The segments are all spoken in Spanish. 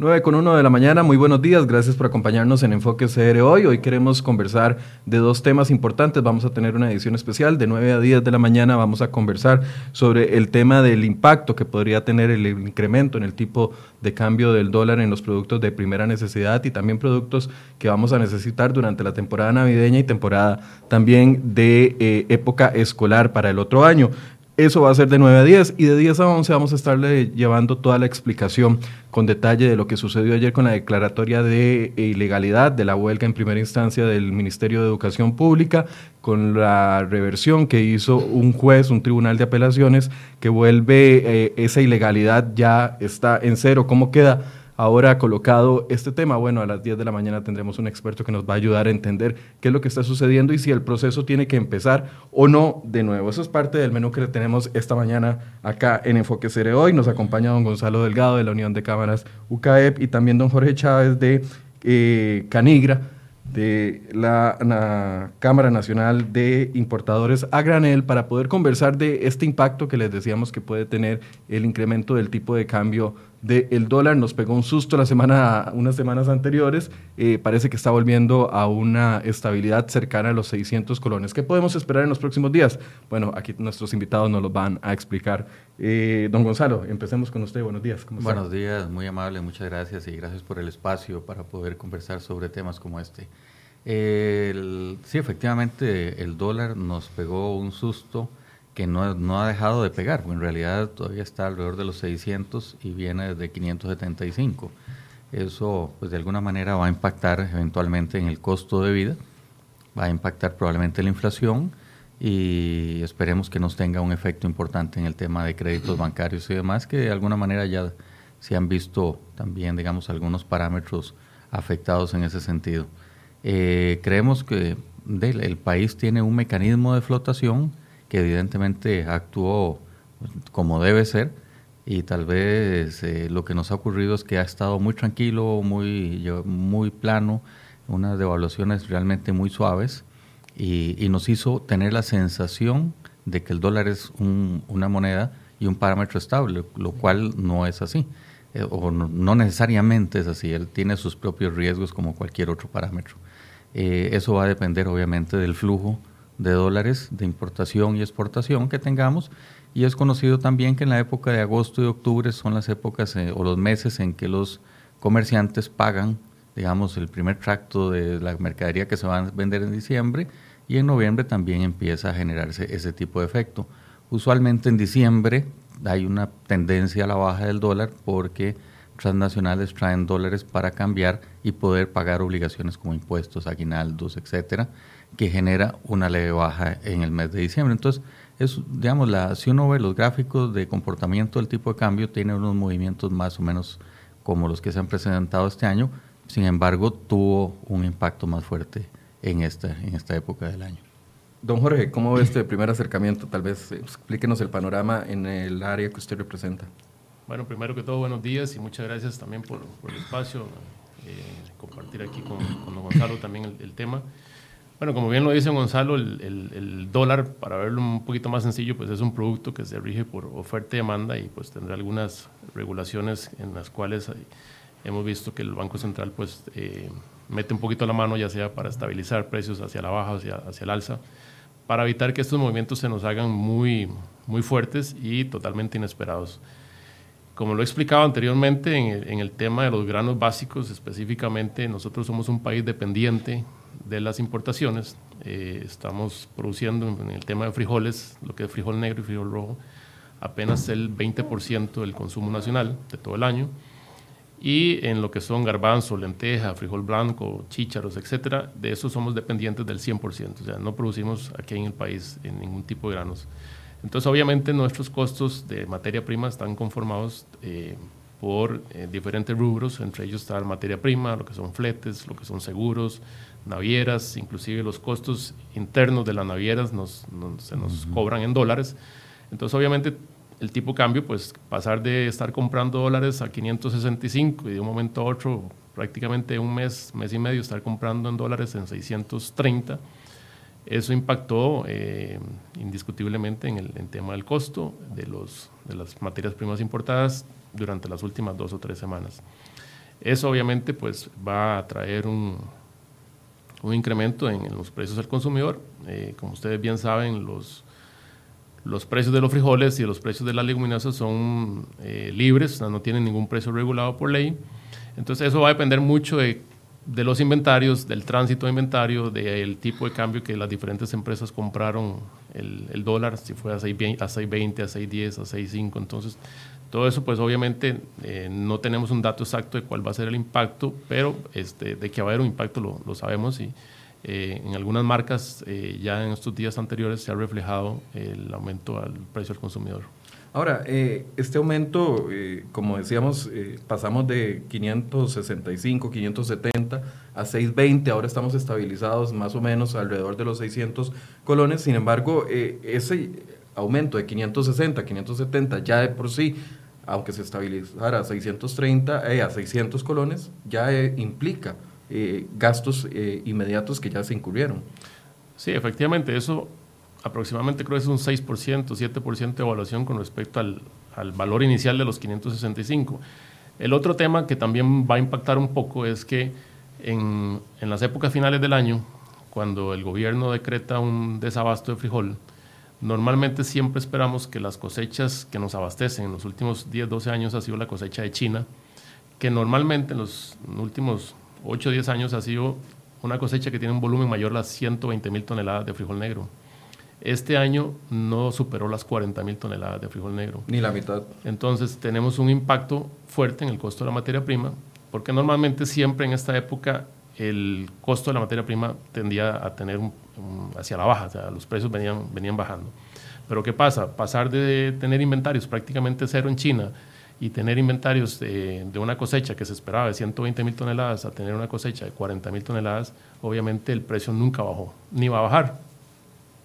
9 con 1 de la mañana, muy buenos días, gracias por acompañarnos en Enfoque CR hoy. Hoy queremos conversar de dos temas importantes, vamos a tener una edición especial de 9 a 10 de la mañana, vamos a conversar sobre el tema del impacto que podría tener el incremento en el tipo de cambio del dólar en los productos de primera necesidad y también productos que vamos a necesitar durante la temporada navideña y temporada también de eh, época escolar para el otro año. Eso va a ser de 9 a 10 y de 10 a 11 vamos a estarle llevando toda la explicación con detalle de lo que sucedió ayer con la declaratoria de ilegalidad de la huelga en primera instancia del Ministerio de Educación Pública, con la reversión que hizo un juez, un tribunal de apelaciones, que vuelve eh, esa ilegalidad ya está en cero. ¿Cómo queda? Ahora colocado este tema. Bueno, a las 10 de la mañana tendremos un experto que nos va a ayudar a entender qué es lo que está sucediendo y si el proceso tiene que empezar o no de nuevo. Eso es parte del menú que tenemos esta mañana acá en Enfoque Cere Hoy. Nos acompaña don Gonzalo Delgado de la Unión de Cámaras UCAEP y también don Jorge Chávez de eh, Canigra de la, Cámara Nacional de Importadores a granel para poder conversar de este impacto que les decíamos que puede tener el incremento del tipo de cambio del dólar. Nos pegó un susto la semana, unas semanas anteriores. Eh, parece que está volviendo a una estabilidad cercana a los 600 colones. ¿Qué podemos esperar en los próximos días? Bueno, aquí nuestros invitados nos lo van a explicar. Eh, don Gonzalo, empecemos con usted. Buenos días. Buenos días, muy amable, muchas gracias y gracias por el espacio para poder conversar sobre temas como este. sí, efectivamente, el dólar nos pegó un susto que no, ha dejado de pegar, en realidad todavía está alrededor de los 600 y viene de 575. Eso, pues de alguna manera va a impactar eventualmente en el costo de vida, va a impactar probablemente la inflación y esperemos que nos tenga un efecto importante en el tema de créditos bancarios y demás, que de alguna manera ya se han visto también, digamos, algunos parámetros afectados en ese sentido. Eh, creemos que el país tiene un mecanismo de flotación que evidentemente actuó como debe ser y tal vez eh, lo que nos ha ocurrido es que ha estado muy tranquilo, muy, muy plano, unas devaluaciones realmente muy suaves y, nos hizo tener la sensación de que el dólar es una moneda y un parámetro estable, lo cual no es así, eh, o no, necesariamente es así, él tiene sus propios riesgos como cualquier otro parámetro. Eh, eso va a depender obviamente del flujo de dólares de importación y exportación que tengamos. Y es conocido también que en la época de agosto y octubre son las épocas eh, o los meses en que los comerciantes pagan, digamos, el primer tracto de la mercadería que se va a vender en diciembre y en noviembre también empieza a generarse ese tipo de efecto. Usualmente en diciembre hay una tendencia a la baja del dólar porque transnacionales traen dólares para cambiar y poder pagar obligaciones como impuestos, aguinaldos, etcétera que genera una leve baja en el mes de diciembre. Entonces, es, digamos, la, si uno ve los gráficos de comportamiento del tipo de cambio, tiene unos movimientos más o menos como los que se han presentado este año, sin embargo, tuvo un impacto más fuerte en esta, en esta época del año. Don Jorge, ¿cómo ve este primer acercamiento? Tal vez eh, explíquenos el panorama en el área que usted representa. Bueno, primero que todo, buenos días y muchas gracias también por, el espacio, eh, compartir aquí con, con, don Gonzalo también el, el tema. Bueno, como bien lo dice Gonzalo, el, dólar, para verlo un poquito más sencillo, pues es un producto que se rige por oferta y demanda y pues tendrá algunas regulaciones en las cuales hemos visto que el Banco Central pues eh, mete un poquito la mano, ya sea para estabilizar precios hacia la baja, hacia, hacia el alza, para evitar que estos movimientos se nos hagan muy, muy fuertes y totalmente inesperados. Como lo he explicado anteriormente en el, en el tema de los granos básicos, específicamente nosotros somos un país dependiente de las importaciones. Eh, estamos produciendo en el tema de frijoles, lo que es frijol negro y frijol rojo, apenas el 20% del consumo nacional de todo el año. Y en lo que son garbanzo, lenteja, frijol blanco, chícharos, etcétera, de eso somos dependientes del 100%. O sea, no producimos aquí en el país en ningún tipo de granos. Entonces, obviamente, nuestros costos de materia prima están conformados eh, por eh, diferentes rubros, entre ellos está la materia prima, lo que son fletes, lo que son seguros, navieras, inclusive los costos internos de las navieras nos, se nos cobran en dólares. Entonces, obviamente, el tipo de cambio, pues pasar de estar comprando dólares a 565 y de un momento a otro, prácticamente un mes, mes y medio, estar comprando en dólares en 630, eso impactó eh, indiscutiblemente en el tema del costo de, los, de las materias primas importadas durante las últimas dos o tres semanas. Eso obviamente pues va a traer un, un incremento en, los precios al consumidor. Eh, como ustedes bien saben, los, los precios de los frijoles y los precios de las leguminosas son eh, libres, no tienen ningún precio regulado por ley. Entonces eso va a depender mucho de, de los inventarios, del tránsito de inventario, del tipo de cambio que las diferentes empresas compraron el, el dólar, si fue a 6.20, a 6.20, a 6.10, a 6.5. Entonces todo eso, pues obviamente eh, no tenemos un dato exacto de cuál va a ser el impacto, pero este, de que va a haber un impacto lo, lo sabemos y eh, en algunas marcas eh, ya en estos días anteriores se ha reflejado el aumento al precio al consumidor. Ahora, este aumento, como decíamos, pasamos de 565, 570 a 620, ahora estamos estabilizados más o menos alrededor de los 600 colones, sin embargo, ese aumento de 560, 570 ya de por sí aunque se estabilizara a 630, eh, a 600 colones, ya eh, implica eh, gastos inmediatos que ya se incurrieron. Sí, efectivamente, eso aproximadamente creo que es un 6%, 7% de evaluación con respecto al, al, valor inicial de los 565. El otro tema que también va a impactar un poco es que en, en las épocas finales del año, cuando el gobierno decreta un desabasto de frijol, Normalmente siempre esperamos que las cosechas que nos abastecen en los últimos 10, 12 años ha sido la cosecha de China, que normalmente en los últimos 8 o 10 años ha sido una cosecha que tiene un volumen mayor a las 120 mil toneladas de frijol negro. Este año no superó las 40 mil toneladas de frijol negro. Ni la mitad. Entonces tenemos un impacto fuerte en el costo de la materia prima, porque normalmente siempre en esta época el costo de la materia prima tendía a tener un, hacia la baja, o sea, los precios venían, venían bajando. Pero ¿qué pasa? Pasar de tener inventarios prácticamente cero en China y tener inventarios de, de una cosecha que se esperaba de 120 mil toneladas a tener una cosecha de 40 mil toneladas, obviamente el precio nunca bajó, ni va a bajar.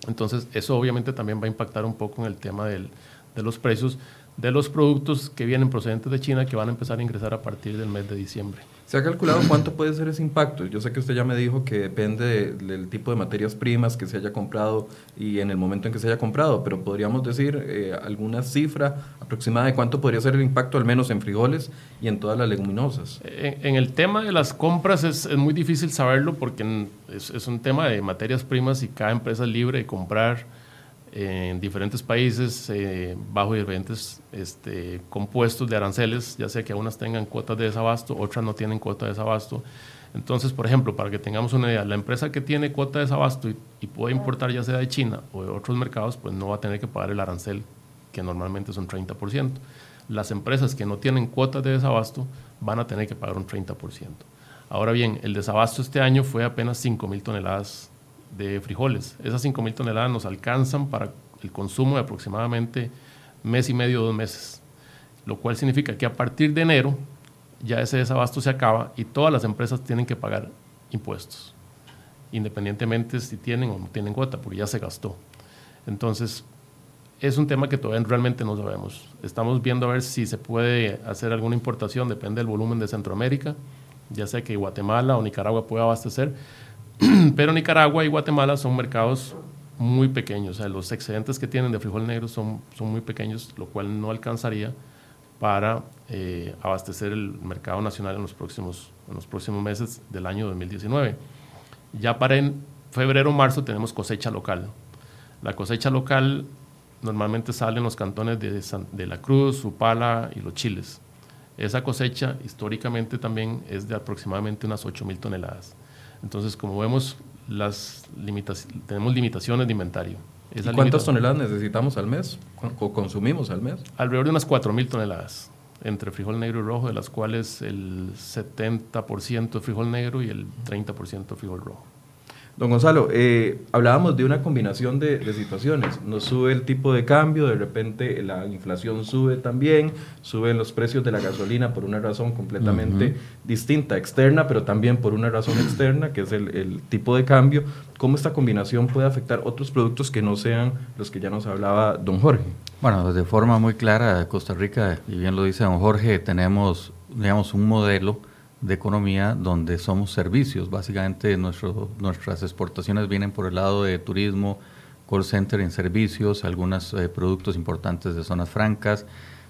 Entonces, eso obviamente también va a impactar un poco en el tema del, de los precios de los productos que vienen procedentes de China que van a empezar a ingresar a partir del mes de diciembre. ¿Se ha calculado cuánto puede ser ese impacto? Yo sé que usted ya me dijo que depende del tipo de materias primas que se haya comprado y en el momento en que se haya comprado, pero podríamos decir eh, alguna cifra aproximada de cuánto podría ser el impacto, al menos en frijoles y en todas las leguminosas. En, el tema de las compras es, muy difícil saberlo porque es, es, un tema de materias primas y cada empresa es libre de comprar en diferentes países eh, bajo diferentes este, compuestos de aranceles, ya sea que unas tengan cuotas de desabasto, otras no tienen cuota de desabasto. Entonces, por ejemplo, para que tengamos una idea, la empresa que tiene cuota de desabasto y, y puede importar ya sea de China o de otros mercados, pues no va a tener que pagar el arancel, que normalmente son 30%. Las empresas que no tienen cuotas de desabasto van a tener que pagar un 30%. Ahora bien, el desabasto este año fue apenas 5 mil toneladas de frijoles. Esas 5.000 toneladas nos alcanzan para el consumo de aproximadamente mes y medio, dos meses. Lo cual significa que a partir de enero ya ese desabasto se acaba y todas las empresas tienen que pagar impuestos, independientemente si tienen o no tienen cuota, porque ya se gastó. Entonces, es un tema que todavía realmente no sabemos. Estamos viendo a ver si se puede hacer alguna importación, depende del volumen de Centroamérica, ya sea que Guatemala o Nicaragua pueda abastecer, Pero Nicaragua y Guatemala son mercados muy pequeños, o sea, los excedentes que tienen de frijol negro son, son muy pequeños, lo cual no alcanzaría para eh, abastecer el mercado nacional en los, próximos, en los próximos meses del año 2019. Ya para en febrero o marzo tenemos cosecha local. La cosecha local normalmente sale en los cantones de, de La Cruz, Upala y Los Chiles. Esa cosecha históricamente también es de aproximadamente unas 8 mil toneladas. Entonces, como vemos, las tenemos limitaciones de inventario. cuántas toneladas necesitamos al mes o consumimos al mes? Alrededor de unas 4.000 toneladas entre frijol negro y rojo, de las cuales el 70% es frijol negro y el 30% frijol rojo. Don Gonzalo, eh, hablábamos de una combinación de, situaciones. Nos sube el tipo de cambio, de repente la inflación sube también, suben los precios de la gasolina por una razón completamente distinta, externa, pero también por una razón externa, que es el, tipo de cambio. ¿Cómo esta combinación puede afectar otros productos que no sean los que ya nos hablaba don Jorge? Bueno, de forma muy clara, Costa Rica, y bien lo dice don Jorge, tenemos, digamos, un modelo de economía donde somos servicios. Básicamente nuestro, nuestras exportaciones vienen por el lado de turismo, call center en servicios, algunos eh, productos importantes de zonas francas,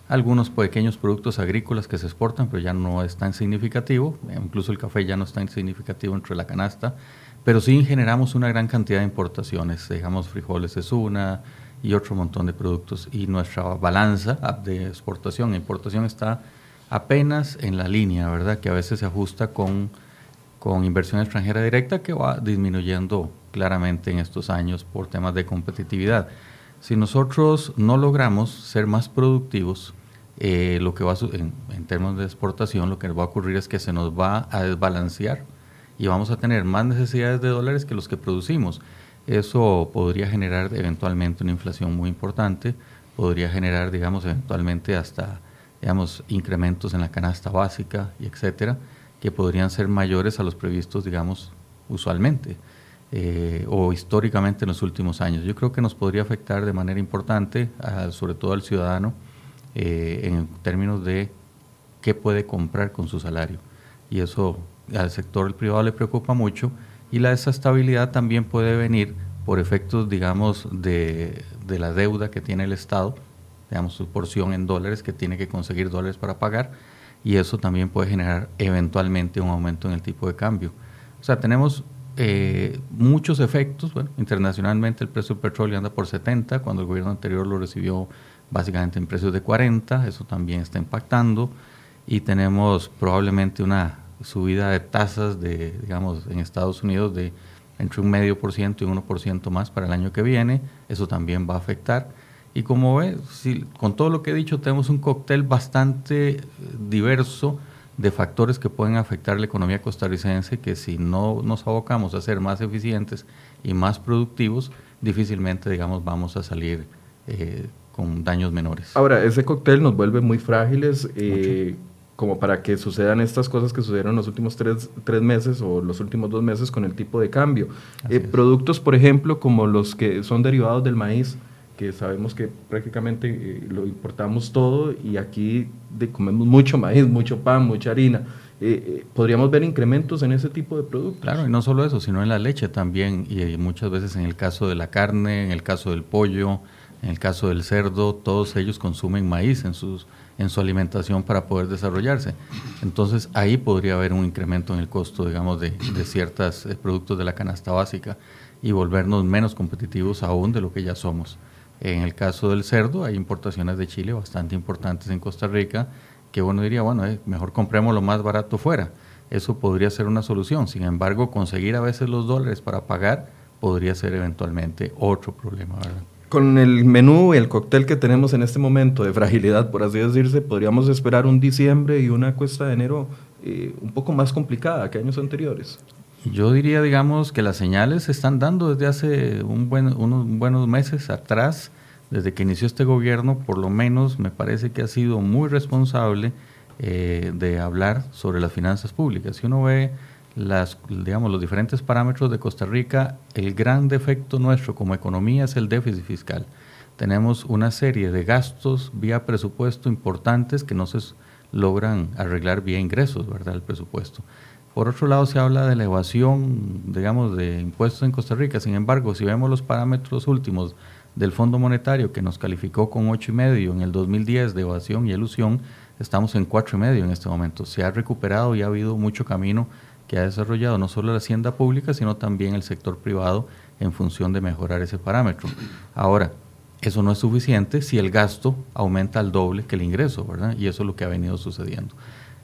algunos pequeños productos agrícolas que se exportan, pero ya no es tan significativo, incluso el café ya no es tan significativo entre la canasta, pero sí generamos una gran cantidad de importaciones, digamos frijoles es una y otro montón de productos, y nuestra balanza de exportación e importación está apenas en la línea, ¿verdad? Que a veces se ajusta con, con inversión extranjera directa que va disminuyendo claramente en estos años por temas de competitividad. Si nosotros no logramos ser más productivos, eh, lo que va en, en, términos de exportación, lo que va a ocurrir es que se nos va a desbalancear y vamos a tener más necesidades de dólares que los que producimos. Eso podría generar eventualmente una inflación muy importante, podría generar, digamos, eventualmente hasta, digamos, incrementos en la canasta básica y etcétera, que podrían ser mayores a los previstos, digamos, usualmente. Eh, o históricamente en los últimos años. Yo creo que nos podría afectar de manera importante, sobre todo al ciudadano, eh, en términos de qué puede comprar con su salario. Y eso al sector privado le preocupa mucho y la desestabilidad también puede venir por efectos, digamos, de, de la deuda que tiene el Estado, digamos, su porción en dólares, que tiene que conseguir dólares para pagar, y eso también puede generar eventualmente un aumento en el tipo de cambio. O sea, tenemos eh, muchos efectos. Bueno, internacionalmente el precio del petróleo anda por 70, cuando el gobierno anterior lo recibió básicamente en precios de 40, eso también está impactando. Y tenemos probablemente una subida de tasas de, digamos, en Estados Unidos de entre un medio por ciento y un por ciento más para el año que viene, eso también va a afectar. Y como ve, si, con todo lo que he dicho, tenemos un cóctel bastante diverso de factores que pueden afectar la economía costarricense que si no nos abocamos a ser más eficientes y más productivos, difícilmente, digamos, vamos a salir eh, con daños menores. Ahora, ese cóctel nos vuelve muy frágiles eh, como para que sucedan estas cosas que sucedieron en los últimos tres, tres meses o los últimos dos meses con el tipo de cambio. Eh, productos, por ejemplo, como los que son derivados del maíz, que sabemos que prácticamente eh, lo importamos todo y aquí de, comemos mucho maíz, mucho pan, mucha harina. Eh, eh, podríamos ver incrementos en ese tipo de productos. Claro, y no solo eso, sino en la leche también, y muchas veces en el caso de la carne, en el caso del pollo, en el caso del cerdo, todos ellos consumen maíz en, sus, en su alimentación para poder desarrollarse. Entonces ahí podría haber un incremento en el costo, digamos, de, de ciertos productos de la canasta básica y volvernos menos competitivos aún de lo que ya somos. En el caso del cerdo, hay importaciones de Chile bastante importantes en Costa Rica, que uno diría, bueno, eh, mejor compremos lo más barato fuera. Eso podría ser una solución. Sin embargo, conseguir a veces los dólares para pagar podría ser eventualmente otro problema. Con el menú y el cóctel que tenemos en este momento de fragilidad, por así decirse, podríamos esperar un diciembre y una cuesta de enero eh, un poco más complicada que años anteriores. Yo diría, digamos, que las señales se están dando desde hace un buen, unos buenos meses atrás, desde que inició este gobierno, por lo menos me parece que ha sido muy responsable eh, de hablar sobre las finanzas públicas. Si uno ve las, digamos, los diferentes parámetros de Costa Rica, el gran defecto nuestro como economía es el déficit fiscal. Tenemos una serie de gastos vía presupuesto importantes que no se logran arreglar vía ingresos, ¿verdad? El presupuesto. Por otro lado, se habla de elevación, digamos, de impuestos en Costa Rica. Sin embargo, si vemos los parámetros últimos del Fondo Monetario, que nos calificó con 8,5 en el 2010 de evasión y elusión, estamos en 4,5 en este momento. Se ha recuperado y ha habido mucho camino que ha desarrollado no solo la hacienda pública, sino también el sector privado en función de mejorar ese parámetro. Ahora, eso no es suficiente si el gasto aumenta al doble que el ingreso, ¿verdad? Y eso es lo que ha venido sucediendo.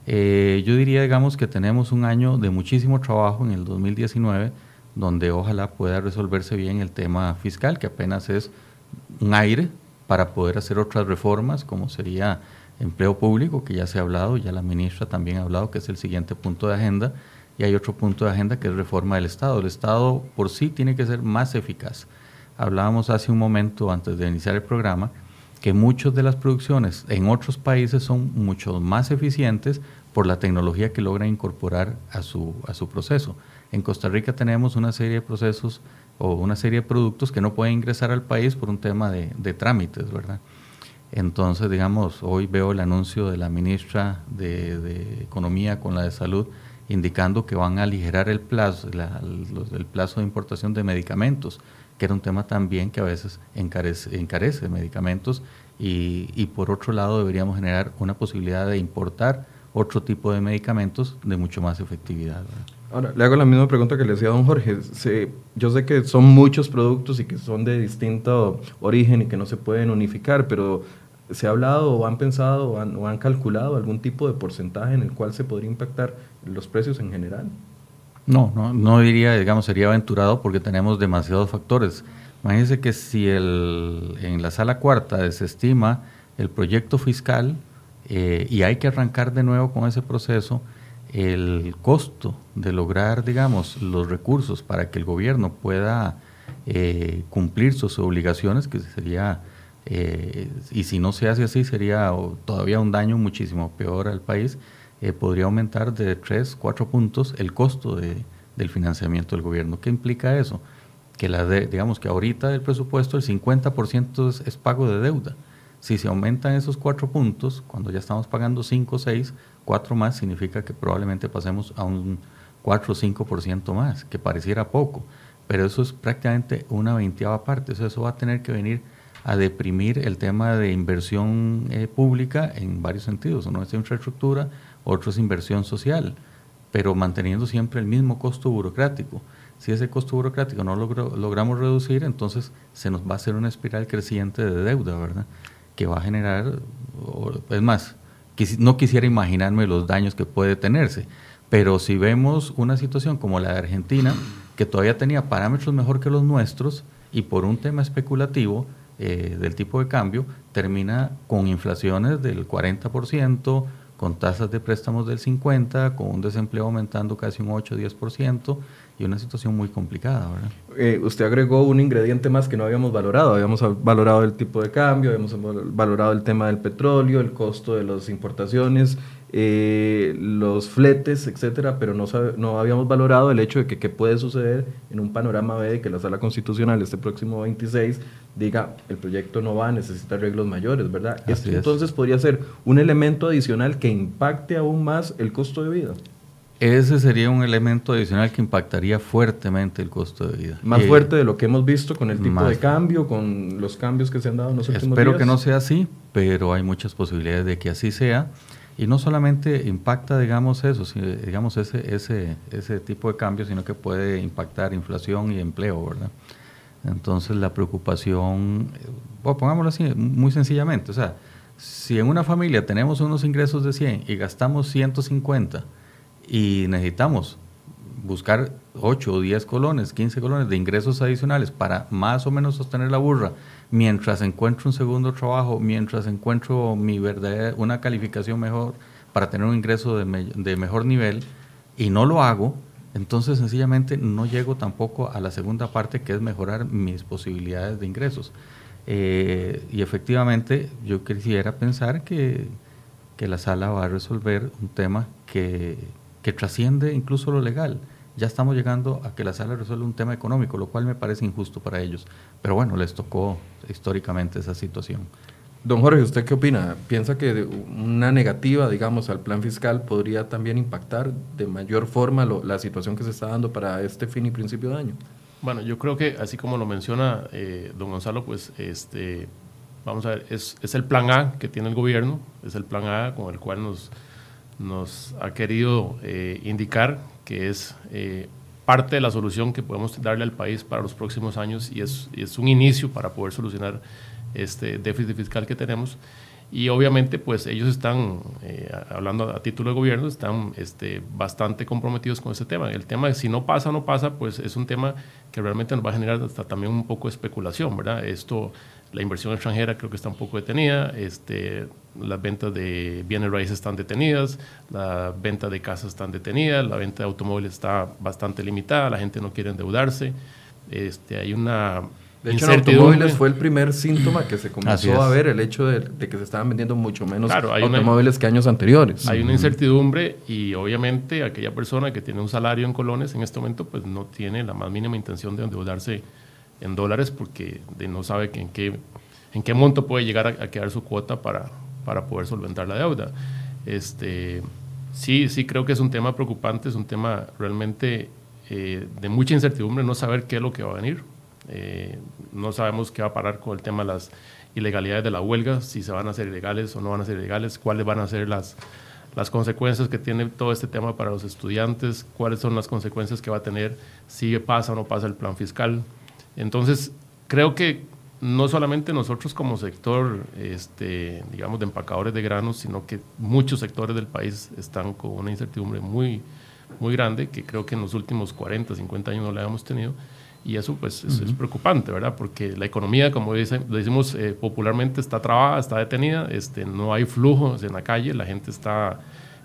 Eh, yo diría, digamos, que tenemos un año de muchísimo trabajo en el 2019, donde ojalá pueda resolverse bien el tema fiscal, que apenas es un aire para poder hacer otras reformas, como sería empleo público, que ya se ha hablado, ya la ministra también ha hablado, que es el siguiente punto de agenda, y hay otro punto de agenda que es reforma del Estado. El Estado por sí tiene que ser más eficaz. Hablábamos hace un momento, antes de iniciar el programa, que muchas de las producciones en otros países son mucho más eficientes por la tecnología que logran incorporar a su, a su proceso. En Costa Rica tenemos una serie de procesos o una serie de productos que no pueden ingresar al país por un tema de, trámites, ¿verdad? Entonces, digamos, hoy veo el anuncio de la ministra de, Economía con la de Salud indicando que van a aligerar el plazo, el plazo de importación de medicamentos que era un tema también que a veces encarece, encarece medicamentos y, y por otro lado deberíamos generar una posibilidad de importar otro tipo de medicamentos de mucho más efectividad. Ahora, le hago la misma pregunta que le decía a don Jorge. yo sé que son muchos productos y que son de distinto origen y que no se pueden unificar, pero ¿se ha hablado o han pensado han, o han calculado algún tipo de porcentaje en el cual se podría impactar los precios en general? No, no, no diría, digamos, sería aventurado porque tenemos demasiados factores. Imagínense que si el, en la sala cuarta desestima el proyecto fiscal eh, y hay que arrancar de nuevo con ese proceso, el costo de lograr, digamos, los recursos para que el gobierno pueda eh, cumplir sus obligaciones, que sería, eh, y si no se hace así, sería todavía un daño muchísimo peor al país, podría aumentar de 3, 4 puntos el costo de, del financiamiento del gobierno. ¿Qué implica eso? Que la digamos que ahorita del presupuesto el 50% es, es pago de deuda. Si se aumentan esos cuatro puntos, cuando ya estamos pagando 5 o 6, 4 más significa que probablemente pasemos a un 4 o 5% más, que pareciera poco, pero eso es prácticamente una veinteava parte. eso va a tener que venir a deprimir el tema de inversión eh, pública en varios sentidos. Uno es infraestructura, otro es inversión social, pero manteniendo siempre el mismo costo burocrático. Si ese costo burocrático no lo logramos reducir, entonces se nos va a hacer una espiral creciente de deuda, ¿verdad? que va a generar, es más, no quisiera imaginarme los daños que puede tenerse, pero si vemos una situación como la de Argentina, que todavía tenía parámetros mejor que los nuestros y por un tema especulativo eh, del tipo de cambio, termina con inflaciones del 40%, con tasas de préstamos del 50%, con un desempleo aumentando casi un 8 o 10%, y una situación muy complicada, ¿verdad? Eh, usted agregó un ingrediente más que no habíamos valorado. Habíamos valorado el tipo de cambio, habíamos valorado el tema del petróleo, el costo de las importaciones, eh, los fletes, etcétera, pero no, no habíamos valorado el hecho de que qué puede suceder en un panorama B de que la Sala Constitucional este próximo 26 diga el proyecto no va a necesitar arreglos mayores, ¿verdad? Esto entonces podría ser un elemento adicional que impacte aún más el costo de vida. Ese sería un elemento adicional que impactaría fuertemente el costo de vida. Más fuerte de lo que hemos visto con el tipo de cambio, con los cambios que se han dado en los últimos Espero que no sea así, pero hay muchas posibilidades de que así sea. Y no solamente impacta, digamos, eso, digamos, ese, ese, ese tipo de cambio, sino que puede impactar inflación y empleo, ¿verdad? Entonces la preocupación, bueno, pongámoslo así, muy sencillamente, o sea, si en una familia tenemos unos ingresos de 100 y gastamos 150, y necesitamos buscar 8 o 10 colones, 15 colones de ingresos adicionales para más o menos sostener la burra mientras encuentro un segundo trabajo, mientras encuentro mi verdadera, una calificación mejor para tener un ingreso de, mejor nivel y no lo hago, entonces sencillamente no llego tampoco a la segunda parte que es mejorar mis posibilidades de ingresos. Eh, y efectivamente yo quisiera pensar que, que la sala va a resolver un tema que que trasciende incluso lo legal. Ya estamos llegando a que la sala resuelva un tema económico, lo cual me parece injusto para ellos. Pero bueno, les tocó históricamente esa situación. Don Jorge, ¿usted qué opina? ¿Piensa que una negativa, digamos, al plan fiscal podría también impactar de mayor forma la situación que se está dando para este fin y principio de año? Bueno, yo creo que así como lo menciona eh, don Gonzalo, pues este, vamos a ver, es, es el plan A que tiene el gobierno, es el plan A con el cual nos, nos ha querido eh, indicar que es eh, parte de la solución que podemos darle al país para los próximos años y es, es, un inicio para poder solucionar este déficit fiscal que tenemos. Y obviamente, pues ellos están, eh, hablando a título de gobierno, están este, bastante comprometidos con este tema. El tema de si no pasa o no pasa, pues es un tema que realmente nos va a generar hasta también un poco de especulación, ¿verdad? Esto la inversión extranjera creo que está un poco detenida, este, las ventas de bienes raíces están detenidas, la venta de casas están detenidas, la venta de automóviles está bastante limitada, la gente no quiere endeudarse, este, hay una de hecho, en automóviles fue el primer síntoma que se comenzó a ver, el hecho de, que se estaban vendiendo mucho menos automóviles que años anteriores. Hay una incertidumbre y obviamente aquella persona que tiene un salario en colones en este momento pues no tiene la más mínima intención de endeudarse en dólares porque no sabe en qué, en qué monto puede llegar a, quedar su cuota para, para poder solventar la deuda. Este, sí, sí creo que es un tema preocupante, es un tema realmente eh, de mucha incertidumbre, no saber qué es lo que va a venir. Eh, no sabemos qué va a parar con el tema de las ilegalidades de la huelga, si se van a hacer ilegales o no van a ser ilegales, cuáles van a ser las, las consecuencias que tiene todo este tema para los estudiantes, cuáles son las consecuencias que va a tener si pasa o no pasa el plan fiscal. Entonces, creo que no solamente nosotros como sector, este, digamos, de empacadores de granos, sino que muchos sectores del país están con una incertidumbre muy, muy grande, que creo que en los últimos 40, 50 años no la hemos tenido. Y eso pues es, preocupante, ¿verdad? Porque la economía, como dice, decimos eh, popularmente, está trabada, está detenida, este, no hay flujos en la calle, la gente está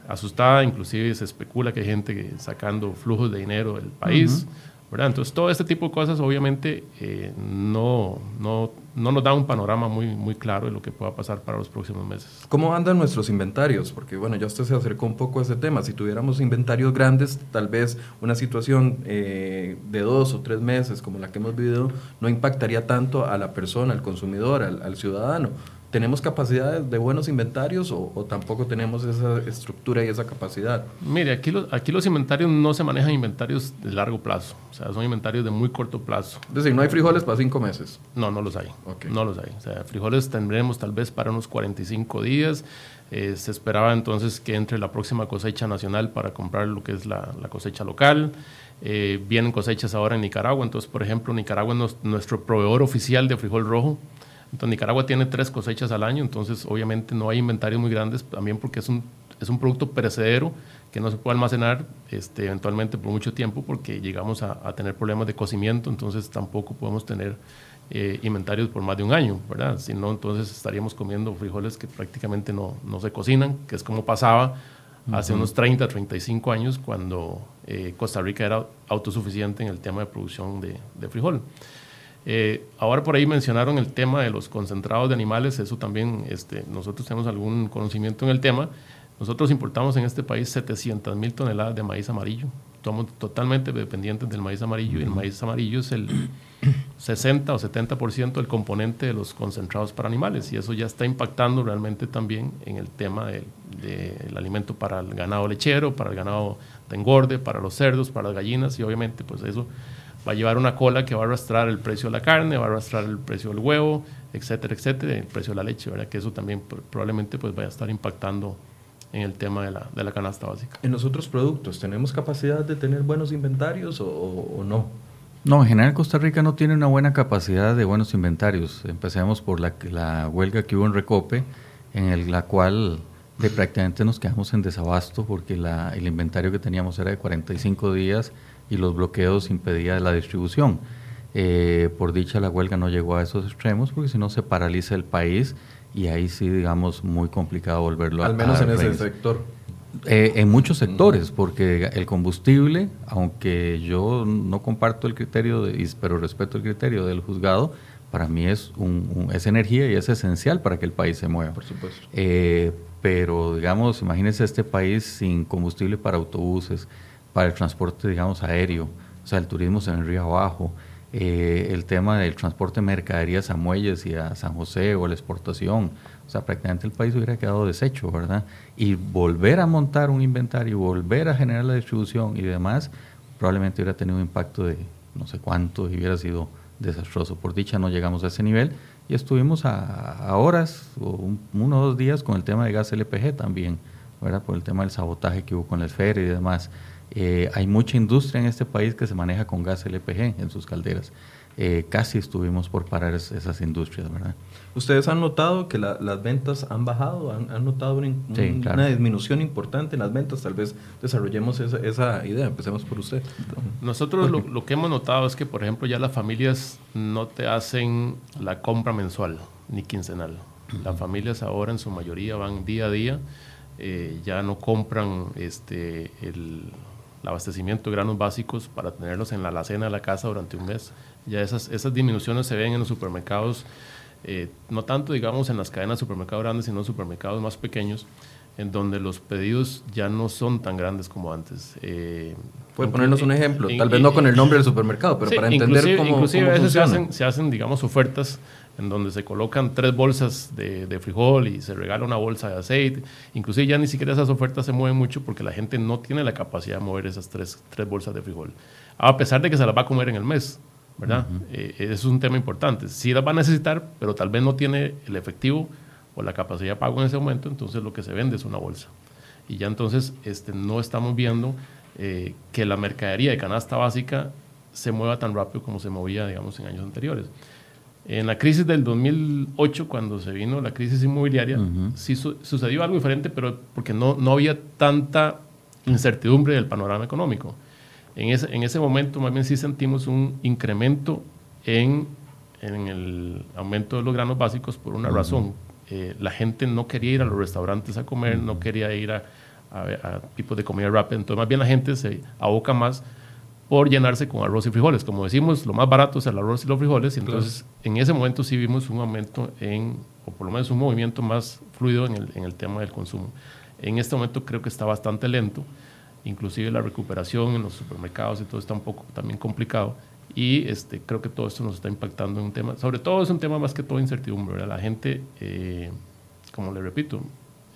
asustada, inclusive se especula que hay gente sacando flujos de dinero del país. Entonces, todo este tipo de cosas obviamente eh, no, no, no, nos da un panorama muy, muy claro de lo que pueda pasar para los próximos meses. ¿Cómo andan nuestros inventarios? Porque, bueno, ya usted se acercó un poco a ese tema. Si tuviéramos inventarios grandes, tal vez una situación eh, de dos o tres meses como la que hemos vivido no impactaría tanto a la persona, al consumidor, al, al ciudadano. ¿Tenemos capacidad de buenos inventarios o, tampoco tenemos esa estructura y esa capacidad? Mire, aquí los, aquí los inventarios no se manejan inventarios de largo plazo, o sea, son inventarios de muy corto plazo. Es decir, no hay frijoles para cinco meses. No, no los hay. No los hay. O sea, frijoles tendremos tal vez para unos 45 días. Eh, se esperaba entonces que entre la próxima cosecha nacional para comprar lo que es la, cosecha local. Eh, vienen cosechas ahora en Nicaragua, entonces, por ejemplo, Nicaragua es nuestro proveedor oficial de frijol rojo. Entonces, Nicaragua tiene tres cosechas al año, entonces obviamente no hay inventarios muy grandes, también porque es un, es un producto perecedero que no se puede almacenar este, eventualmente por mucho tiempo porque llegamos a, tener problemas de cocimiento, entonces tampoco podemos tener eh, inventarios por más de un año, ¿verdad? Si no, entonces estaríamos comiendo frijoles que prácticamente no, no se cocinan, que es como pasaba hace unos 30, 35 años cuando eh, Costa Rica era autosuficiente en el tema de producción de, de frijol. Eh, ahora por ahí mencionaron el tema de los concentrados de animales, eso también este, nosotros tenemos algún conocimiento en el tema. Nosotros importamos en este país 700 mil toneladas de maíz amarillo. Somos totalmente dependientes del maíz amarillo y el maíz amarillo es el 60 o 70% del componente de los concentrados para animales y eso ya está impactando realmente también en el tema del alimento para el ganado lechero, para el ganado de engorde, para los cerdos, para las gallinas y obviamente pues eso va a llevar una cola que va a arrastrar el precio de la carne, va a arrastrar el precio del huevo, etcétera, etcétera, el precio de la leche, ¿verdad? Que eso también probablemente pues vaya a estar impactando en el tema de la, de la canasta básica. ¿En los otros productos tenemos capacidad de tener buenos inventarios o, no? No, en general Costa Rica no tiene una buena capacidad de buenos inventarios. Empecemos por la, la huelga que hubo en Recope, en el, la cual de prácticamente nos quedamos en desabasto porque la, el inventario que teníamos era de 45 días y los bloqueos impedían la distribución. Eh, por dicha, la huelga no llegó a esos extremos porque si no se paraliza el país y ahí sí, digamos, muy complicado volverlo Al menos en ese sector. Eh, en muchos sectores, porque el combustible, aunque yo no comparto el criterio, de, pero respeto el criterio del juzgado, para mí es, un, es energía y es esencial para que el país se mueva. Por supuesto. Eh, pero, digamos, imagínense este país sin combustible para autobuses, para el transporte, digamos, aéreo, o sea, el turismo en el río abajo, eh, el tema del transporte de mercaderías a muelles y a San José o la exportación, o sea, prácticamente el país hubiera quedado deshecho, ¿verdad? Y volver a montar un inventario, volver a generar la distribución y demás, probablemente hubiera tenido un impacto de no sé cuánto y hubiera sido desastroso. Por dicha no llegamos a ese nivel y estuvimos a, horas o uno o dos días con el tema de gas LPG también, ¿verdad? Por el tema del sabotaje que hubo con la esfera y demás. Eh, hay mucha industria en este país que se maneja con gas LPG en sus calderas. Eh, casi estuvimos por parar esas industrias, ¿verdad? ¿Ustedes han notado que las ventas han bajado? ¿Han, notado una, disminución importante en las ventas? Tal vez desarrollemos esa, idea. Empecemos por usted. Nosotros lo, lo, que hemos notado es que, por ejemplo, ya las familias no te hacen la compra mensual ni quincenal. Las familias ahora en su mayoría van día a día. Eh, ya no compran este, el, abastecimiento de granos básicos para tenerlos en la alacena de la casa durante un mes. Ya esas, esas disminuciones se ven en los supermercados, eh, no tanto digamos en las cadenas de supermercados grandes, sino en supermercados más pequeños, en donde los pedidos ya no son tan grandes como antes. Eh, Puede ponernos un ejemplo, tal vez no con el nombre del supermercado, pero para entender cómo, inclusive a veces se hacen, se hacen, digamos, ofertas en donde se colocan tres bolsas de, de, frijol y se regala una bolsa de aceite. Inclusive ya ni siquiera esas ofertas se mueven mucho porque la gente no tiene la capacidad de mover esas tres, tres bolsas de frijol. A pesar de que se las va a comer en el mes. ¿verdad? Eh, es un tema importante. Sí las va a necesitar, pero tal vez no tiene el efectivo o la capacidad de pago en ese momento, entonces lo que se vende es una bolsa. Y ya entonces este, no estamos viendo eh, que la mercadería de canasta básica se mueva tan rápido como se movía, digamos, en años anteriores. En la crisis del 2008, cuando se vino la crisis inmobiliaria, sí sucedió algo diferente, pero porque no, no había tanta incertidumbre del panorama económico. En ese, en ese momento, más bien sí sentimos un incremento en, en el aumento de los granos básicos por una razón. Eh, la gente no quería ir a los restaurantes a comer, no quería ir a, a, tipos de comida rápida. Entonces, más bien la gente se aboca más por llenarse con arroz y frijoles. Como decimos, lo más barato es el arroz y los frijoles. Y entonces, en ese momento sí vimos un aumento en, o por lo menos un movimiento más fluido en el, en el tema del consumo. En este momento creo que está bastante lento. Inclusive la recuperación en los supermercados y todo está un poco también complicado. Y este, creo que todo esto nos está impactando en un tema, sobre todo es un tema más que todo incertidumbre. ¿verdad? La gente, eh, como le repito,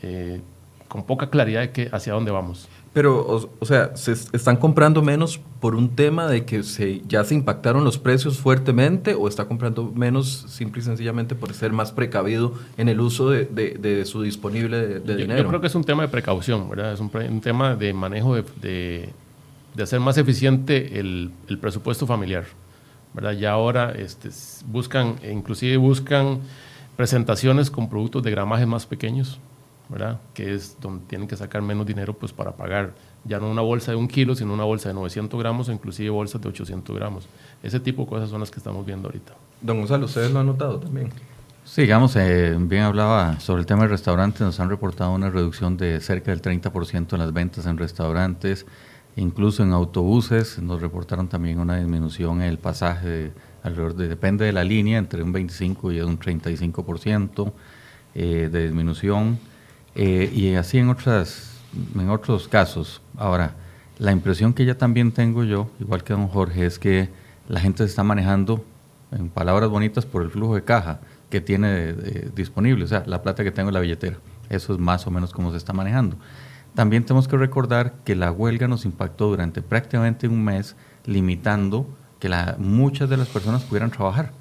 eh, con poca claridad de que hacia dónde vamos. Pero, o, sea, ¿se están comprando menos por un tema de que se, ya se impactaron los precios fuertemente o está comprando menos simple y sencillamente por ser más precavido en el uso de, de, su disponible de, dinero? Yo creo que es un tema de precaución, ¿verdad? Es un, un tema de manejo de, hacer más eficiente el, el, presupuesto familiar, ¿verdad? Ya ahora este, buscan, inclusive buscan presentaciones con productos de gramajes más pequeños, que es donde tienen que sacar menos dinero pues, para pagar ya no una bolsa de un kilo, sino una bolsa de 900 gramos o inclusive bolsas de 800 gramos. Ese tipo de cosas son las que estamos viendo ahorita. Don Gonzalo, ¿ustedes lo han notado también? Sí, digamos, eh, bien hablaba sobre el tema de restaurantes, nos han reportado una reducción de cerca del 30% en las ventas en restaurantes, incluso en autobuses nos reportaron también una disminución en el pasaje alrededor de, depende de la línea, entre un 25 y un 35% eh, de disminución. Eh, y así en, otras, en otros casos. Ahora, la impresión que ya también tengo yo, igual que don Jorge, es que la gente se está manejando, en palabras bonitas, por el flujo de caja que tiene disponible, o sea, la plata que tengo en la billetera. Eso es más o menos como se está manejando. También tenemos que recordar que la huelga nos impactó durante prácticamente un mes, limitando que la, muchas de las personas pudieran trabajar.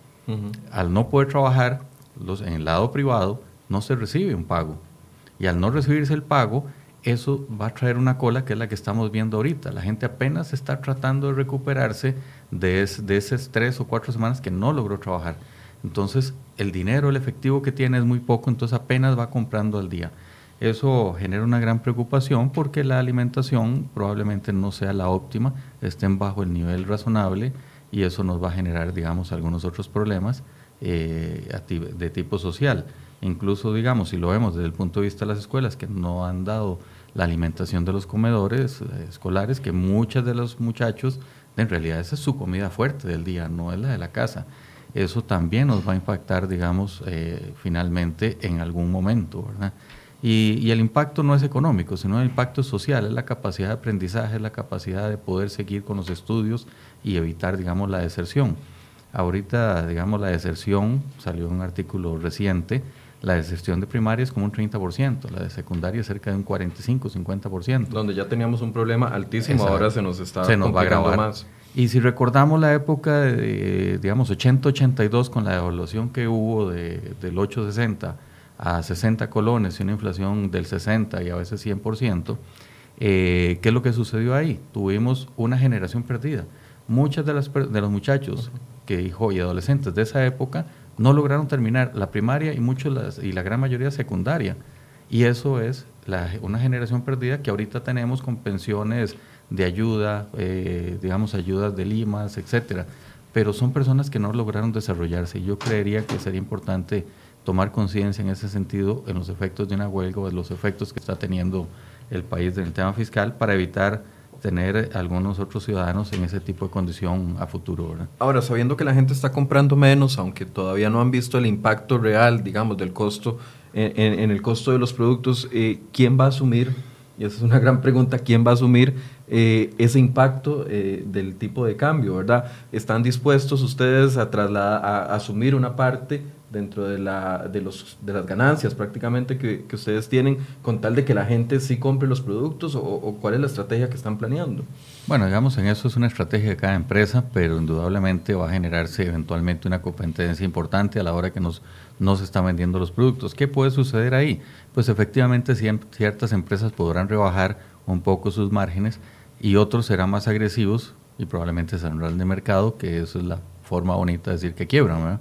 Al no poder trabajar los, en el lado privado, no se recibe un pago. Y al no recibirse el pago, eso va a traer una cola que es la que estamos viendo ahorita. La gente apenas está tratando de recuperarse de, de esas tres o cuatro semanas que no logró trabajar. Entonces, el dinero, el efectivo que tiene es muy poco, entonces apenas va comprando al día. Eso genera una gran preocupación porque la alimentación probablemente no sea la óptima, estén bajo el nivel razonable y eso nos va a generar, digamos, algunos otros problemas eh, de tipo social. Incluso, digamos, si lo vemos desde el punto de vista de las escuelas, que no han dado la alimentación de los comedores eh, escolares, que muchos de los muchachos, en realidad esa es su comida fuerte del día, no es la de la casa. Eso también nos va a impactar, digamos, eh, finalmente en algún momento, ¿verdad? Y, y, el impacto no es económico, sino el impacto social, es la capacidad de aprendizaje, es la capacidad de poder seguir con los estudios y evitar, digamos, la deserción. Ahorita, digamos, la deserción, salió un artículo reciente, la deserción de primaria es como un 30%, la de secundaria cerca de un 45-50%. Donde ya teníamos un problema altísimo, ahora se nos está se nos va a más. Y si recordamos la época de, digamos, 80-82 con la devaluación que hubo de, del 860 a 60 colones y una inflación del 60 y a veces 100%, eh, ¿qué es lo que sucedió ahí? Tuvimos una generación perdida. Muchos de, las, de los muchachos que, hijo, y adolescentes de esa época no lograron terminar la primaria y muchos y la gran mayoría secundaria. Y eso es una generación perdida que ahorita tenemos con pensiones de ayuda, eh, digamos ayudas de limas, etcétera. Pero son personas que no lograron desarrollarse y yo creería que sería importante tomar conciencia en ese sentido en los efectos de una huelga o de los efectos que está teniendo el país en el tema fiscal para evitar tener algunos otros ciudadanos en ese tipo de condición a futuro. Ahora, sabiendo que la gente está comprando menos, aunque todavía no han visto el impacto real, digamos, del costo, en, el costo de los productos, eh, ¿quién va a asumir? Y esa es una gran pregunta, ¿quién va a asumir eh, ese impacto eh, del tipo de cambio, verdad? ¿Están dispuestos ustedes a, trasladar, a asumir una parte dentro de, la, de, los, de las ganancias prácticamente que, que, ustedes tienen con tal de que la gente sí compre los productos o, cuál es la estrategia que están planeando? Bueno, digamos, en eso es una estrategia de cada empresa, pero indudablemente va a generarse eventualmente una competencia importante a la hora que nos, nos están vendiendo los productos. ¿Qué puede suceder ahí? Pues efectivamente ciertas empresas podrán rebajar un poco sus márgenes y otros serán más agresivos y probablemente saldrán de mercado, que eso es la forma bonita de decir que quiebran, ¿verdad?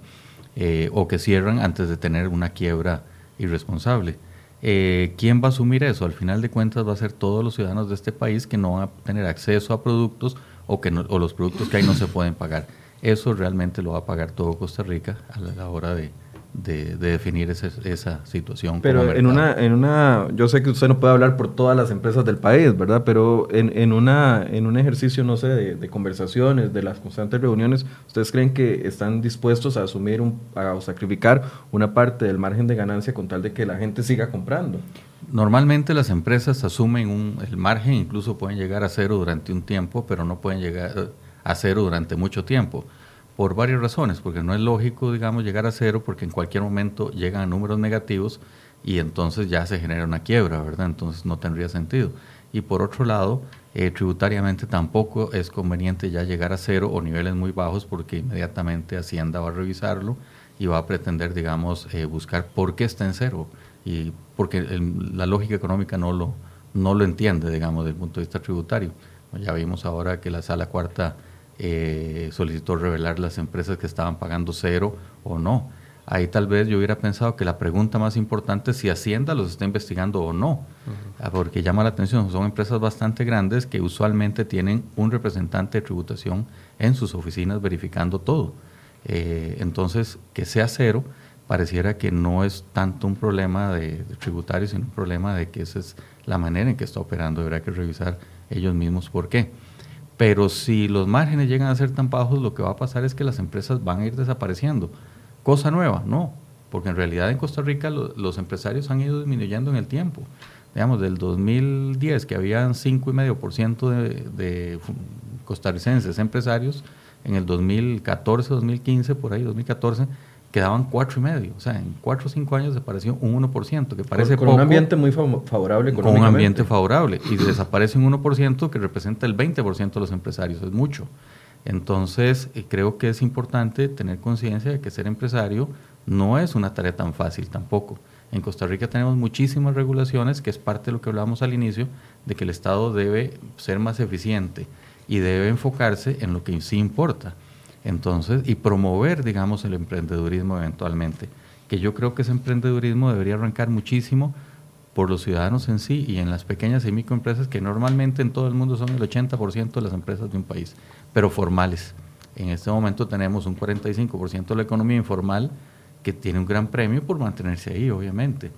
Eh, o que cierran antes de tener una quiebra irresponsable. Eh, ¿Quién va a asumir eso? Al final de cuentas va a ser todos los ciudadanos de este país que no van a tener acceso a productos o que o los productos que hay no se pueden pagar. Eso realmente lo va a pagar todo Costa Rica a la hora de, de, definir esa situación. Pero en una, en una, yo sé que usted no puede hablar por todas las empresas del país, ¿verdad? Pero en, en, una, en un ejercicio, no sé, de, conversaciones, de las constantes reuniones, ¿ustedes creen que están dispuestos a asumir un, a sacrificar una parte del margen de ganancia con tal de que la gente siga comprando? Normalmente las empresas asumen un, el margen, incluso pueden llegar a cero durante un tiempo, pero no pueden llegar a cero durante mucho tiempo por varias razones, porque no es lógico, digamos, llegar a cero, porque en cualquier momento llegan a números negativos y entonces ya se genera una quiebra, ¿verdad? Entonces no tendría sentido. Y por otro lado, eh, tributariamente tampoco es conveniente ya llegar a cero o niveles muy bajos, porque inmediatamente Hacienda va a revisarlo y va a pretender, digamos, eh, buscar por qué está en cero. Y porque la lógica económica no lo, no lo entiende, digamos, desde el punto de vista tributario. Ya vimos ahora que la sala cuarta eh, solicitó revelar las empresas que estaban pagando cero o no. Ahí tal vez yo hubiera pensado que la pregunta más importante es si Hacienda los está investigando o no, ah, porque llama la atención, son empresas bastante grandes que usualmente tienen un representante de tributación en sus oficinas verificando todo. Eh, entonces, que sea cero, pareciera que no es tanto un problema de, de, tributario, sino un problema de que esa es la manera en que está operando. Habrá que revisar ellos mismos por qué. Pero si los márgenes llegan a ser tan bajos, lo que va a pasar es que las empresas van a ir desapareciendo. Cosa nueva, no, porque en realidad en Costa Rica los empresarios han ido disminuyendo en el tiempo. Digamos, del 2010, que habían 5,5% de, de costarricenses empresarios, en el 2014, 2015, por ahí, 2014, quedaban cuatro y medio. O sea, en cuatro o cinco años desapareció un 1%, que parece con, con un ambiente muy favorable Con un ambiente favorable. Y desaparece un 1% que representa el 20% de los empresarios. Es mucho. Entonces, eh, creo que es importante tener conciencia de que ser empresario no es una tarea tan fácil tampoco. En Costa Rica tenemos muchísimas regulaciones, que es parte de lo que hablábamos al inicio, de que el Estado debe ser más eficiente y debe enfocarse en lo que sí importa. Entonces, y promover, digamos, el emprendedurismo eventualmente, que yo creo que ese emprendedurismo debería arrancar muchísimo por los ciudadanos en sí y en las pequeñas y microempresas que normalmente en todo el mundo son el 80% de las empresas de un país, pero formales. En este momento tenemos un 45% de la economía informal que tiene un gran premio por mantenerse ahí, obviamente.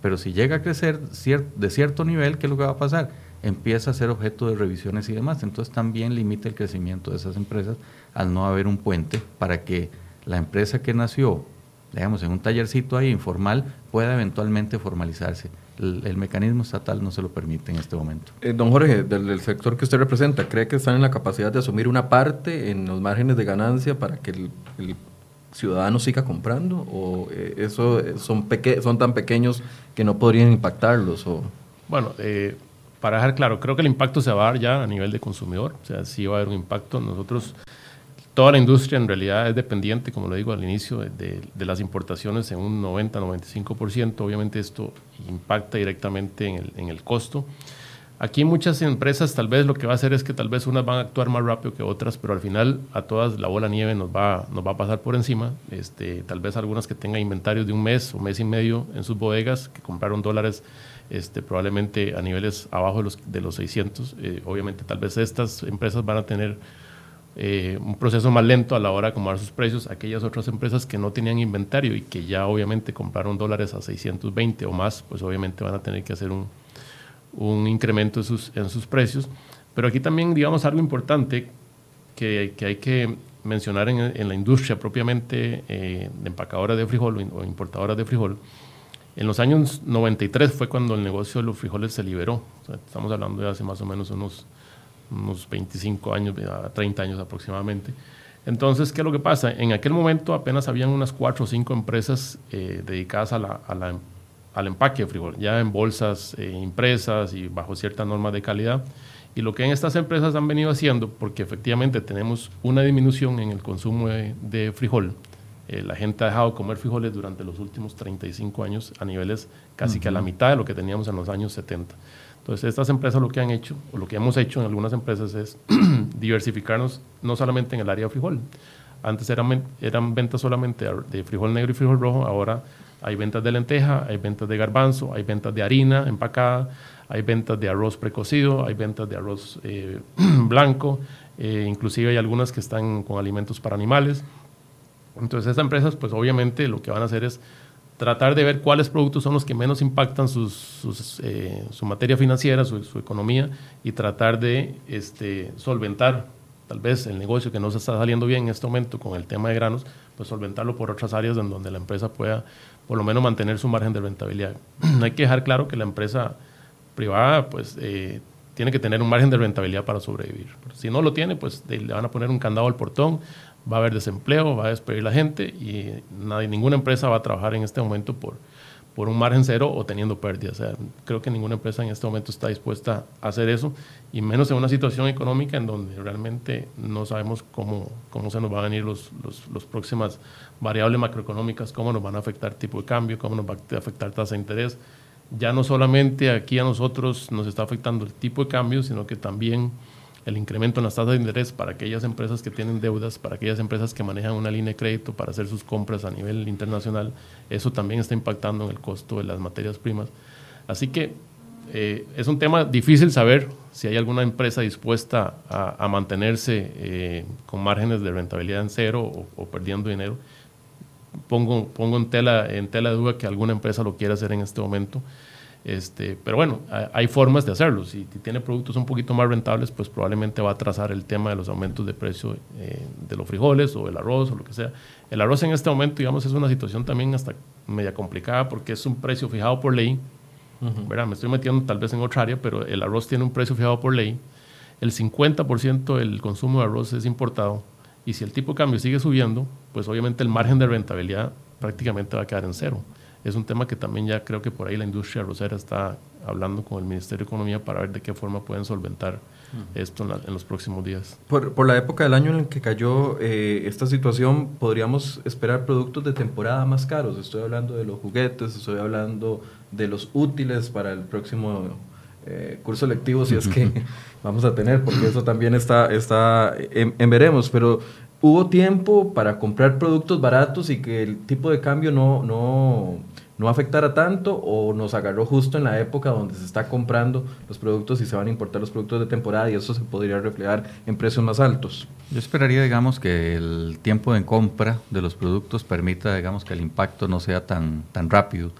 Pero si llega a crecer de cierto nivel, ¿qué es lo que va a pasar? Empieza a ser objeto de revisiones y demás. Entonces también limita el crecimiento de esas empresas al no haber un puente para que la empresa que nació, digamos, en un tallercito ahí informal, pueda eventualmente formalizarse. El, mecanismo estatal no se lo permite en este momento. Eh, don Jorge, del, sector que usted representa, ¿cree que están en la capacidad de asumir una parte en los márgenes de ganancia para que el, ciudadano siga comprando? ¿O eh, eso eh, son, son tan pequeños que no podrían impactarlos? O? Bueno, para dejar claro, creo que el impacto se va a dar ya a nivel de consumidor, o sea, sí va a haber un impacto. Nosotros toda la industria en realidad es dependiente, como lo digo al inicio, de, las importaciones en un 90-95%. Obviamente esto impacta directamente en el, costo. Aquí muchas empresas tal vez lo que va a hacer es que tal vez unas van a actuar más rápido que otras, pero al final a todas la bola nieve nos va, nos va a pasar por encima. Este, tal vez algunas que tengan inventarios de un mes o mes y medio en sus bodegas, que compraron dólares este, probablemente a niveles abajo de los, de los 600. Eh, obviamente tal vez estas empresas van a tener eh, un proceso más lento a la hora de acomodar sus precios. Aquellas otras empresas que no tenían inventario y que ya obviamente compraron dólares a 620 o más, pues obviamente van a tener que hacer un, un incremento en sus, en sus precios. Pero aquí también, digamos, algo importante que, que hay que mencionar en, la industria propiamente eh, de empacadoras de frijol o, importadoras de frijol. En los años 93 fue cuando el negocio de los frijoles se liberó. estamos hablando de hace más o menos unos unos 25 años, 30 años aproximadamente. Entonces, ¿qué es lo que pasa? En aquel momento apenas habían unas cuatro o cinco empresas eh, dedicadas a la, al empaque de frijol, ya en bolsas eh, impresas y bajo ciertas normas de calidad. Y lo que en estas empresas han venido haciendo, porque efectivamente tenemos una disminución en el consumo de, frijol, eh, la gente ha dejado de comer frijoles durante los últimos 35 años a niveles casi que a la mitad de lo que teníamos en los años 70. Entonces, estas empresas lo que han hecho, o lo que hemos hecho en algunas empresas es diversificarnos no solamente en el área de frijol. Antes eran, eran ventas solamente de frijol negro y frijol rojo, ahora hay ventas de lenteja, hay ventas de garbanzo, hay ventas de harina empacada, hay ventas de arroz precocido, hay ventas de arroz eh, blanco, eh, inclusive hay algunas que están con alimentos para animales. Entonces, estas empresas, pues obviamente lo que van a hacer es tratar de ver cuáles productos son los que menos impactan eh, su materia financiera, su, economía, y tratar de este, solventar tal vez el negocio que no se está saliendo bien en este momento con el tema de granos, pues solventarlo por otras áreas en donde la empresa pueda por lo menos mantener su margen de rentabilidad. Hay que dejar claro que la empresa privada pues eh, tiene que tener un margen de rentabilidad para sobrevivir. Si no lo tiene, pues le van a poner un candado al portón, va a haber desempleo, va a despedir la gente y nadie, ninguna empresa va a trabajar en este momento por, por un margen cero o teniendo pérdidas. O sea, creo que ninguna empresa en este momento está dispuesta a hacer eso, y menos en una situación económica en donde realmente no sabemos cómo, cómo se nos van a venir los, los, los próximas variables macroeconómicas, cómo nos van a afectar tipo de cambio, cómo nos va a afectar tasa de interés. Ya no solamente aquí a nosotros nos está afectando el tipo de cambio, sino que también el incremento en las tasas de interés para aquellas empresas que tienen deudas, para aquellas empresas que manejan una línea de crédito para hacer sus compras a nivel internacional, eso también está impactando en el costo de las materias primas. Así que eh, es un tema difícil saber si hay alguna empresa dispuesta a, mantenerse eh, con márgenes de rentabilidad en cero o, perdiendo dinero. Pongo, pongo en, tela, en tela de duda que alguna empresa lo quiera hacer en este momento. Este, pero bueno, hay formas de hacerlo. Si tiene productos un poquito más rentables, pues probablemente va a trazar el tema de los aumentos de precio eh, de los frijoles o el arroz o lo que sea. El arroz en este momento, digamos, es una situación también hasta media complicada porque es un precio fijado por ley. Me estoy metiendo tal vez en otra área, pero el arroz tiene un precio fijado por ley. El 50% del consumo de arroz es importado. Y si el tipo de cambio sigue subiendo, pues obviamente el margen de rentabilidad prácticamente va a quedar en cero es un tema que también ya creo que por ahí la industria rosera está hablando con el Ministerio de Economía para ver de qué forma pueden solventar esto en, los próximos días. Por, la época del año en el que cayó eh, esta situación, podríamos esperar productos de temporada más caros. Estoy hablando de los juguetes, estoy hablando de los útiles para el próximo eh, curso lectivo, si es que vamos a tener, porque eso también está, está en veremos. Pero hubo tiempo para comprar productos baratos y que el tipo de cambio no, no, no afectara tanto o nos agarró justo en la época donde se está comprando los productos y se van a importar los productos de temporada y eso se podría reflejar en precios más altos. Yo esperaría, digamos, que el tiempo de compra de los productos permita, digamos, que el impacto no sea tan, tan rápido.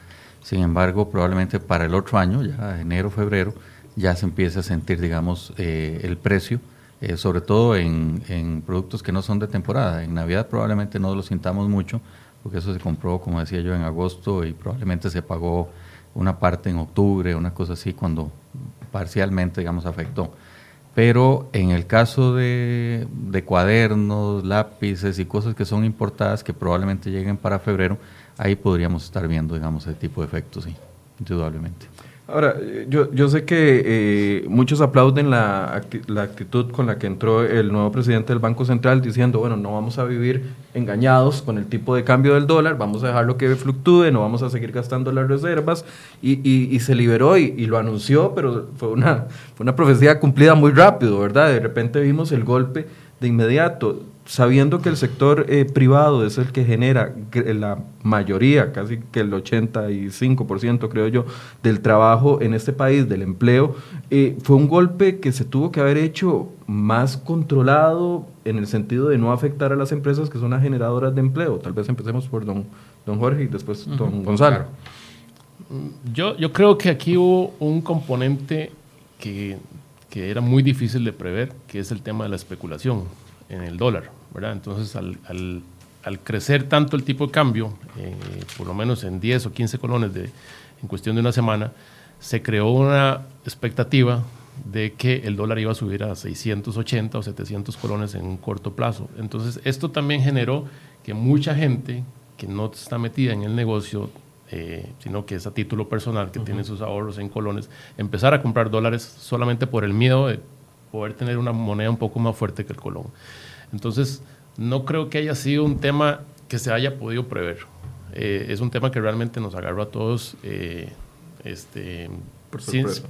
Sin embargo, probablemente para el otro año, ya enero, febrero, ya se empiece a sentir, digamos, eh, el precio eh, sobre todo en, en, productos que no son de temporada. En Navidad probablemente no lo sintamos mucho, porque eso se compró, como decía yo, en agosto y probablemente se pagó una parte en octubre, una cosa así, cuando parcialmente, digamos, afectó. Pero en el caso de, de cuadernos, lápices y cosas que son importadas, que probablemente lleguen para febrero, ahí podríamos estar viendo, digamos, ese tipo de efectos, sí, indudablemente. Ahora, yo, yo sé que eh, muchos aplauden la, la, actitud con la que entró el nuevo presidente del Banco Central diciendo, bueno, no vamos a vivir engañados con el tipo de cambio del dólar, vamos a dejarlo que fluctúe, no vamos a seguir gastando las reservas, y, y, se liberó y, y, lo anunció, pero fue una, fue una profecía cumplida muy rápido, ¿verdad? De repente vimos el golpe de inmediato sabiendo que el sector eh, privado es el que genera la mayoría, casi que el 85% creo yo, del trabajo en este país, del empleo, eh, fue un golpe que se tuvo que haber hecho más controlado en el sentido de no afectar a las empresas que son las generadoras de empleo. Tal vez empecemos por don, don Jorge y después don Gonzalo. Yo, yo creo que aquí hubo un componente que, que era muy difícil de prever, que es el tema de la especulación en el dólar. Entonces, al, al, crecer tanto el tipo de cambio, eh, por lo menos en 10 o 15 colones de, en cuestión de una semana, se creó una expectativa de que el dólar iba a subir a 680 o 700 colones en un corto plazo. Entonces, esto también generó que mucha gente que no está metida en el negocio, eh, sino que es a título personal, que tiene sus ahorros en colones, empezara a comprar dólares solamente por el miedo de poder tener una moneda un poco más fuerte que el colón. Entonces, no creo que haya sido un tema que se haya podido prever. Eh, es un tema que realmente nos agarró a todos eh, este,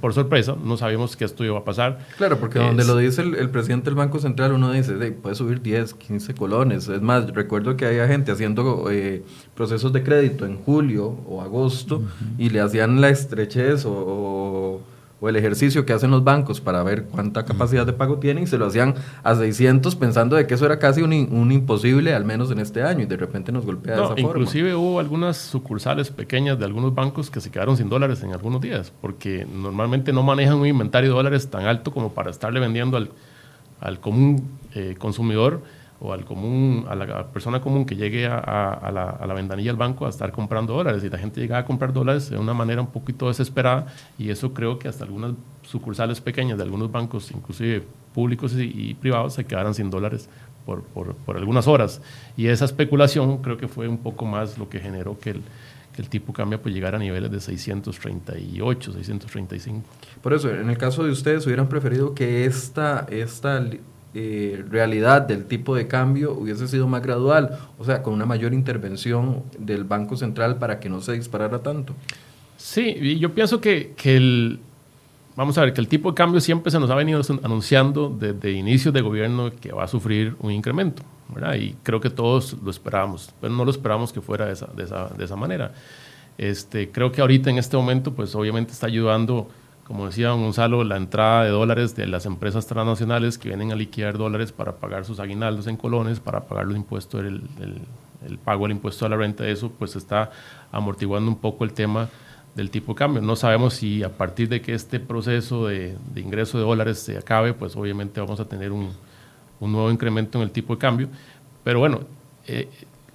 por sorpresa. no sabíamos que esto iba a pasar. Claro, porque donde lo dice el, presidente del Banco Central, uno dice, puede subir 10, 15 colones. Es más, recuerdo que había gente haciendo eh, procesos de crédito en julio o agosto y le hacían la estrechez o o el ejercicio que hacen los bancos para ver cuánta capacidad de pago tienen y se lo hacían a 600 pensando de que eso era casi un, un imposible, al menos en este año, y de repente nos golpea de esa forma. Inclusive hubo algunas sucursales pequeñas de algunos bancos que se quedaron sin dólares en algunos días, porque normalmente no manejan un inventario de dólares tan alto como para estarle vendiendo al, al común eh, consumidor o al común, a la persona común que llegue a, a, la, a, la, ventanilla del banco a estar comprando dólares. Y la gente llegaba a comprar dólares de una manera un poquito desesperada y eso creo que hasta algunas sucursales pequeñas de algunos bancos, inclusive públicos y, privados, se quedaron sin dólares por, por, por, algunas horas. Y esa especulación creo que fue un poco más lo que generó que el, que el tipo cambia pues llegar a niveles de 638, 635. Por eso, en el caso de ustedes, hubieran preferido que esta, esta eh, realidad del tipo de cambio hubiese sido más gradual, o sea, con una mayor intervención del Banco Central para que no se disparara tanto. Sí, yo pienso que, que el, vamos a ver, que el tipo de cambio siempre se nos ha venido anunciando desde inicios de gobierno que va a sufrir un incremento. Y creo que todos lo esperábamos, pero no lo esperábamos que fuera de esa, de esa, de esa manera. Este, creo que ahorita en este momento, pues obviamente está ayudando como decía Gonzalo, la entrada de dólares de las empresas transnacionales que vienen a liquidar dólares para pagar sus aguinaldos en colones, para pagar los impuestos, el, el, pago del impuesto a la renta, eso pues está amortiguando un poco el tema del tipo de cambio. No sabemos si a partir de que este proceso de, ingreso de dólares se acabe, pues obviamente vamos a tener un, un nuevo incremento en el tipo de cambio. Pero bueno, eh,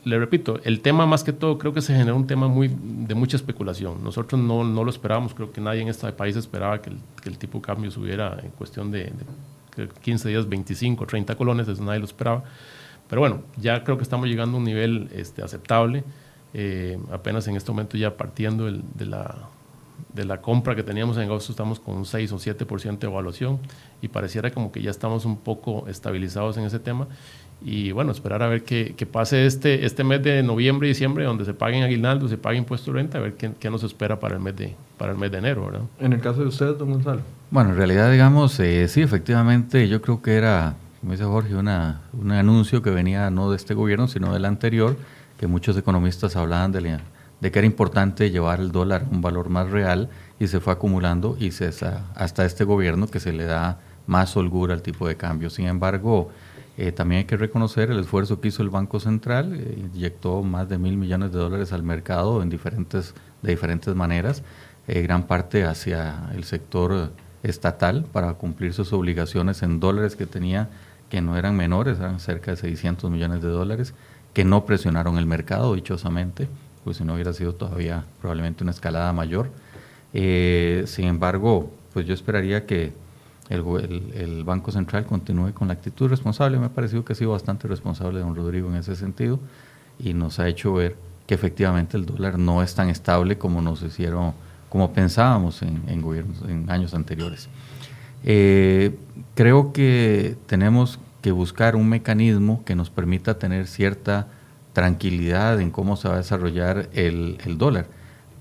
le repito, el tema más que todo creo que se generó un tema muy de mucha especulación. Nosotros no, no lo esperábamos, creo que nadie en este país esperaba que el, que el tipo de cambio subiera en cuestión de, 15 días, 25, 30 colones, eso nadie lo esperaba. Pero bueno, ya creo que estamos llegando a un nivel este, aceptable, eh, apenas en este momento ya partiendo de, la, de la compra que teníamos en agosto estamos con un 6 o 7% de evaluación y pareciera como que ya estamos un poco estabilizados en ese tema y bueno, esperar a ver qué, pase este, este mes de noviembre y diciembre, donde se paguen aguinaldos, se pague impuesto de renta, a ver qué, qué, nos espera para el mes de, para el mes de enero. ¿verdad? En el caso de usted, don Gonzalo. Bueno, en realidad, digamos, eh, sí, efectivamente, yo creo que era, como dice Jorge, una, un anuncio que venía no de este gobierno, sino del anterior, que muchos economistas hablaban de, de que era importante llevar el dólar a un valor más real y se fue acumulando y se, hasta este gobierno que se le da más holgura al tipo de cambio. Sin embargo, eh, también hay que reconocer el esfuerzo que hizo el Banco Central, eh, inyectó más de mil millones de dólares al mercado en diferentes, de diferentes maneras, eh, gran parte hacia el sector estatal para cumplir sus obligaciones en dólares que tenía, que no eran menores, eran cerca de 600 millones de dólares, que no presionaron el mercado, dichosamente, pues si no hubiera sido todavía probablemente una escalada mayor. sin embargo, pues yo esperaría que el, Banco Central continúe con la actitud responsable. Me ha parecido que ha sido bastante responsable don Rodrigo en ese sentido y nos ha hecho ver que efectivamente el dólar no es tan estable como nos hicieron, como pensábamos en, gobiernos, en años anteriores. Eh, creo que tenemos que buscar un mecanismo que nos permita tener cierta tranquilidad en cómo se va a desarrollar el, el dólar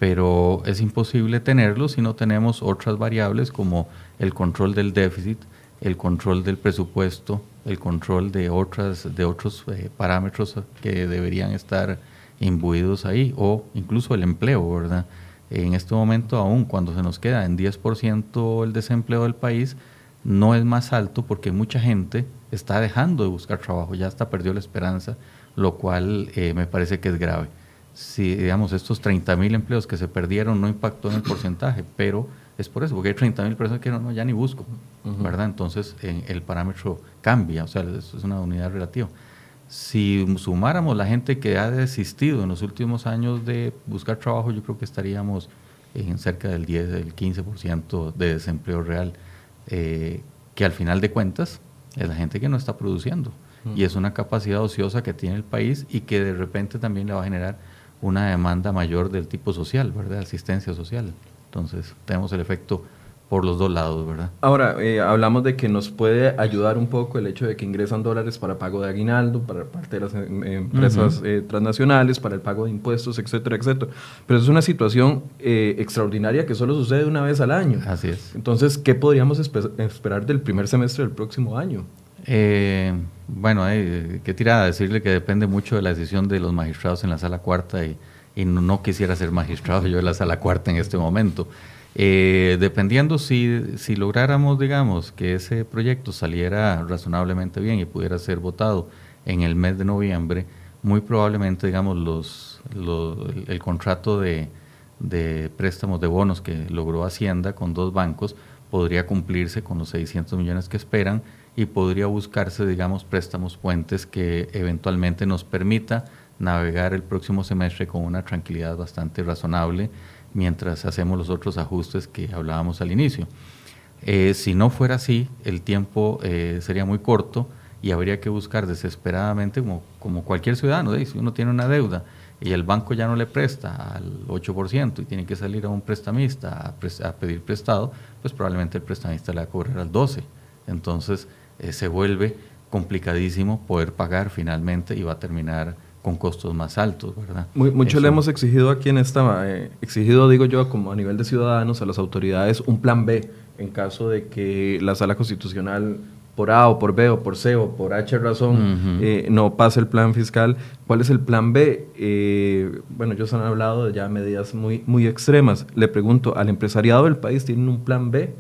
pero es imposible tenerlo si no tenemos otras variables como el control del déficit, el control del presupuesto, el control de, otras, de otros eh, parámetros que deberían estar imbuidos ahí, o incluso el empleo, ¿verdad? En este momento, aún cuando se nos queda en 10% el desempleo del país, no es más alto porque mucha gente está dejando de buscar trabajo, ya hasta perdió la esperanza, lo cual eh, me parece que es grave si, digamos, estos 30 mil empleos que se perdieron no impactó en el porcentaje, pero es por eso, porque hay 30 mil personas que no, ya ni busco, ¿verdad? Entonces el parámetro cambia, o sea, es una unidad relativa. Si sumáramos la gente que ha desistido en los últimos años de buscar trabajo, yo creo que estaríamos en cerca del 10, del 15% de desempleo real. eh, que al final de cuentas es la gente que no está produciendo. Y es una capacidad ociosa que tiene el país y que de repente también le va a generar una demanda mayor del tipo social, ¿verdad? Asistencia social. Entonces, tenemos el efecto por los dos lados, ¿verdad? Ahora, eh, hablamos de que nos puede ayudar un poco el hecho de que ingresan dólares para pago de aguinaldo, para parte de las em, empresas eh, transnacionales, para el pago de impuestos, etcétera, etcétera. Pero es una situación eh, extraordinaria que solo sucede una vez al año. Así es. Entonces, ¿qué podríamos esperar del primer semestre del próximo año? bueno, qué tirada decirle que depende mucho de la decisión de los magistrados en la sala cuarta y, y no, quisiera ser magistrado yo en la sala cuarta en este momento. Eh, dependiendo si, si lográramos, digamos, que ese proyecto saliera razonablemente bien y pudiera ser votado en el mes de noviembre, muy probablemente, digamos, los, el, contrato de, de, préstamos de bonos que logró Hacienda con dos bancos podría cumplirse con los 600 millones que esperan y podría buscarse, digamos, préstamos puentes que eventualmente nos permita navegar el próximo semestre con una tranquilidad bastante razonable mientras hacemos los otros ajustes que hablábamos al inicio. Eh, si no fuera así, el tiempo eh, sería muy corto y habría que buscar desesperadamente, como, como cualquier ciudadano, si uno tiene una deuda y el banco ya no le presta al 8% y tiene que salir a un prestamista a, pedir prestado, pues probablemente el prestamista le va a cobrar al 12%. Entonces eh, se vuelve complicadísimo poder pagar finalmente y va a terminar con costos más altos, ¿verdad? mucho le hemos exigido aquí en esta, eh, exigido digo yo como a nivel de ciudadanos a las autoridades un plan B en caso de que la sala constitucional por A o por B o por C o por H razón eh, no pase el plan fiscal. ¿Cuál es el plan B? Eh, bueno, ellos han hablado de ya medidas muy, muy extremas. Le pregunto, ¿al empresariado del país tienen un plan B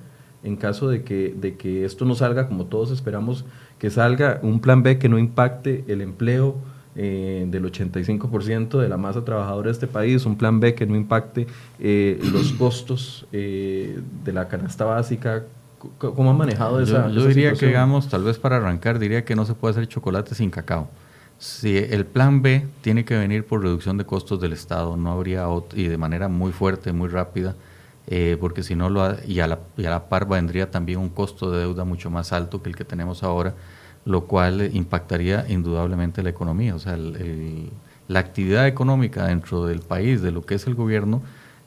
en caso de que, de que esto no salga como todos esperamos que salga? Un plan B que no impacte el empleo, eh, del 85% de la masa trabajadora de este país, un plan B que no impacte eh, los costos eh, de la canasta básica. ¿Cómo han manejado esa Yo, yo diría que, digamos, tal vez para arrancar, diría que no se puede hacer chocolate sin cacao. Si el plan B tiene que venir por reducción de costos del Estado, no habría y de manera muy fuerte, muy rápida, porque si no, lo y, a la, y a la par vendría también un costo de deuda mucho más alto que el que tenemos ahora lo cual impactaría indudablemente la economía. O sea, la actividad económica dentro del país, de lo que es el gobierno,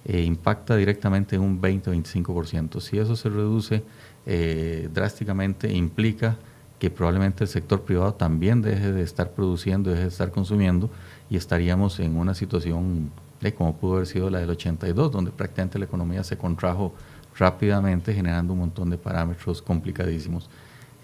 eh, impacta directamente en un 20-25%. Si eso se reduce eh, drásticamente, implica que probablemente el sector privado también deje de estar produciendo, deje de estar consumiendo y estaríamos en una situación de como pudo haber sido la del 82, donde prácticamente la economía se contrajo rápidamente, generando un montón de parámetros complicadísimos.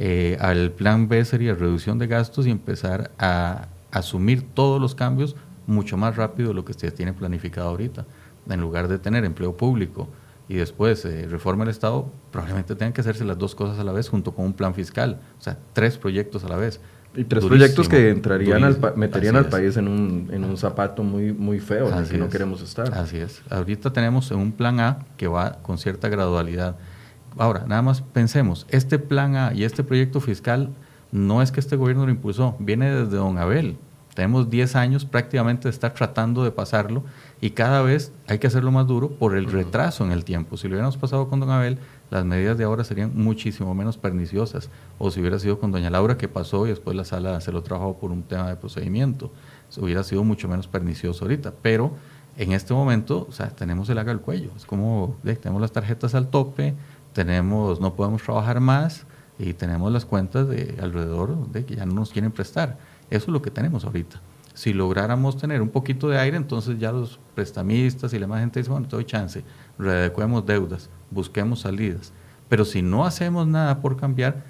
Eh, al plan B sería reducción de gastos y empezar a asumir todos los cambios mucho más rápido de lo que ustedes tienen planificado ahorita. En lugar de tener empleo público y después eh, reforma del Estado, probablemente tengan que hacerse las dos cosas a la vez junto con un plan fiscal, o sea, tres proyectos a la vez. Y tres proyectos que entrarían al meterían al país en un, en un zapato muy, muy feo en el que no queremos estar. Así es. Ahorita tenemos un plan A que va con cierta gradualidad Ahora, nada más pensemos, este plan A y este proyecto fiscal no es que este gobierno lo impulsó, viene desde don Abel. Tenemos 10 años prácticamente de estar tratando de pasarlo y cada vez hay que hacerlo más duro por el retraso en el tiempo. Si lo hubiéramos pasado con don Abel, las medidas de ahora serían muchísimo menos perniciosas. O si hubiera sido con doña Laura, que pasó y después la sala se lo trabajó por un tema de procedimiento, hubiera sido mucho menos pernicioso ahorita. Pero en este momento, o sea, tenemos el haga al cuello. Es como, tenemos las tarjetas al tope, tenemos, no podemos trabajar más y tenemos las cuentas de alrededor de que ya no nos quieren prestar. Eso es lo que tenemos ahorita. Si lográramos tener un poquito de aire, entonces ya los prestamistas y la demás gente dice, bueno, te doy chance, readecuemos deudas, busquemos salidas. Pero si no hacemos nada por cambiar,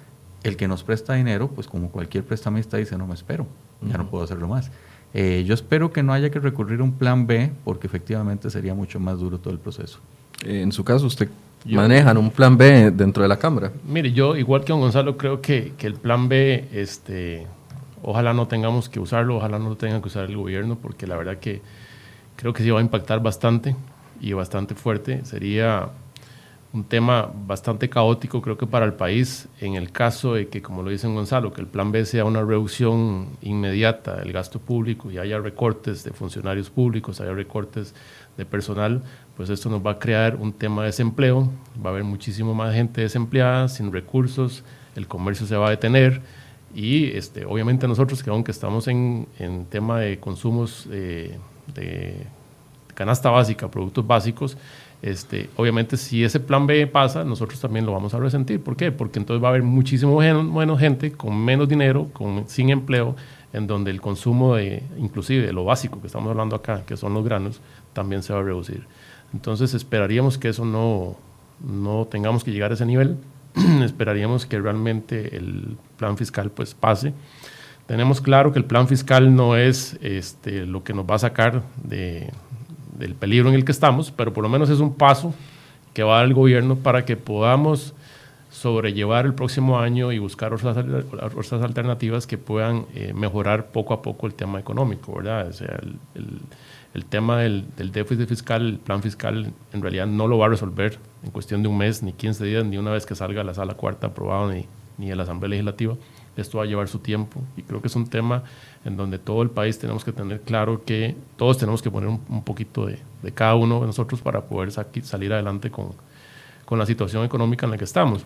el que nos presta dinero, pues como cualquier prestamista dice, no me espero, ya no puedo hacerlo más. Eh, yo espero que no haya que recurrir a un plan B, porque efectivamente sería mucho más duro todo el proceso. en su caso, ¿usted manejan un plan B dentro de la Cámara. Mire, yo igual que don Gonzalo creo que, que, el plan B, este, ojalá no tengamos que usarlo, ojalá no lo tenga que usar el gobierno, porque la verdad que creo que sí va a impactar bastante y bastante fuerte. Sería un tema bastante caótico, creo que para el país, en el caso de que, como lo dice Gonzalo, que el plan B sea una reducción inmediata del gasto público y haya recortes de funcionarios públicos, haya recortes de personal, pues esto nos va a crear un tema de desempleo, va a haber muchísimo más gente desempleada, sin recursos, el comercio se va a detener y este, obviamente nosotros que aunque estamos en, en tema de consumos eh, de canasta básica, productos básicos, este, obviamente, si ese plan B pasa, nosotros también lo vamos a resentir. ¿Por qué? Porque entonces va a haber muchísimo menos gente con menos dinero, con, sin empleo, en donde el consumo de, inclusive de lo básico que estamos hablando acá, que son los granos, también se va a reducir. Entonces esperaríamos que eso no, no tengamos que llegar a ese nivel. esperaríamos que realmente el plan fiscal pues pase. Tenemos claro que el plan fiscal no es este, lo que nos va a sacar de, del peligro en el que estamos, pero por lo menos es un paso que va a dar el gobierno para que podamos sobrellevar el próximo año y buscar otras, otras alternativas que puedan eh, mejorar poco a poco el tema económico, ¿verdad? O sea, el, el, tema del, del, déficit fiscal, el plan fiscal, en realidad no lo va a resolver en cuestión de un mes, ni 15 días, ni una vez que salga la sala cuarta aprobado, ni, ni de la Asamblea Legislativa. Esto va a llevar su tiempo y creo que es un tema en donde todo el país tenemos que tener claro que todos tenemos que poner un, poquito de, de, cada uno de nosotros para poder salir adelante con, con, la situación económica en la que estamos.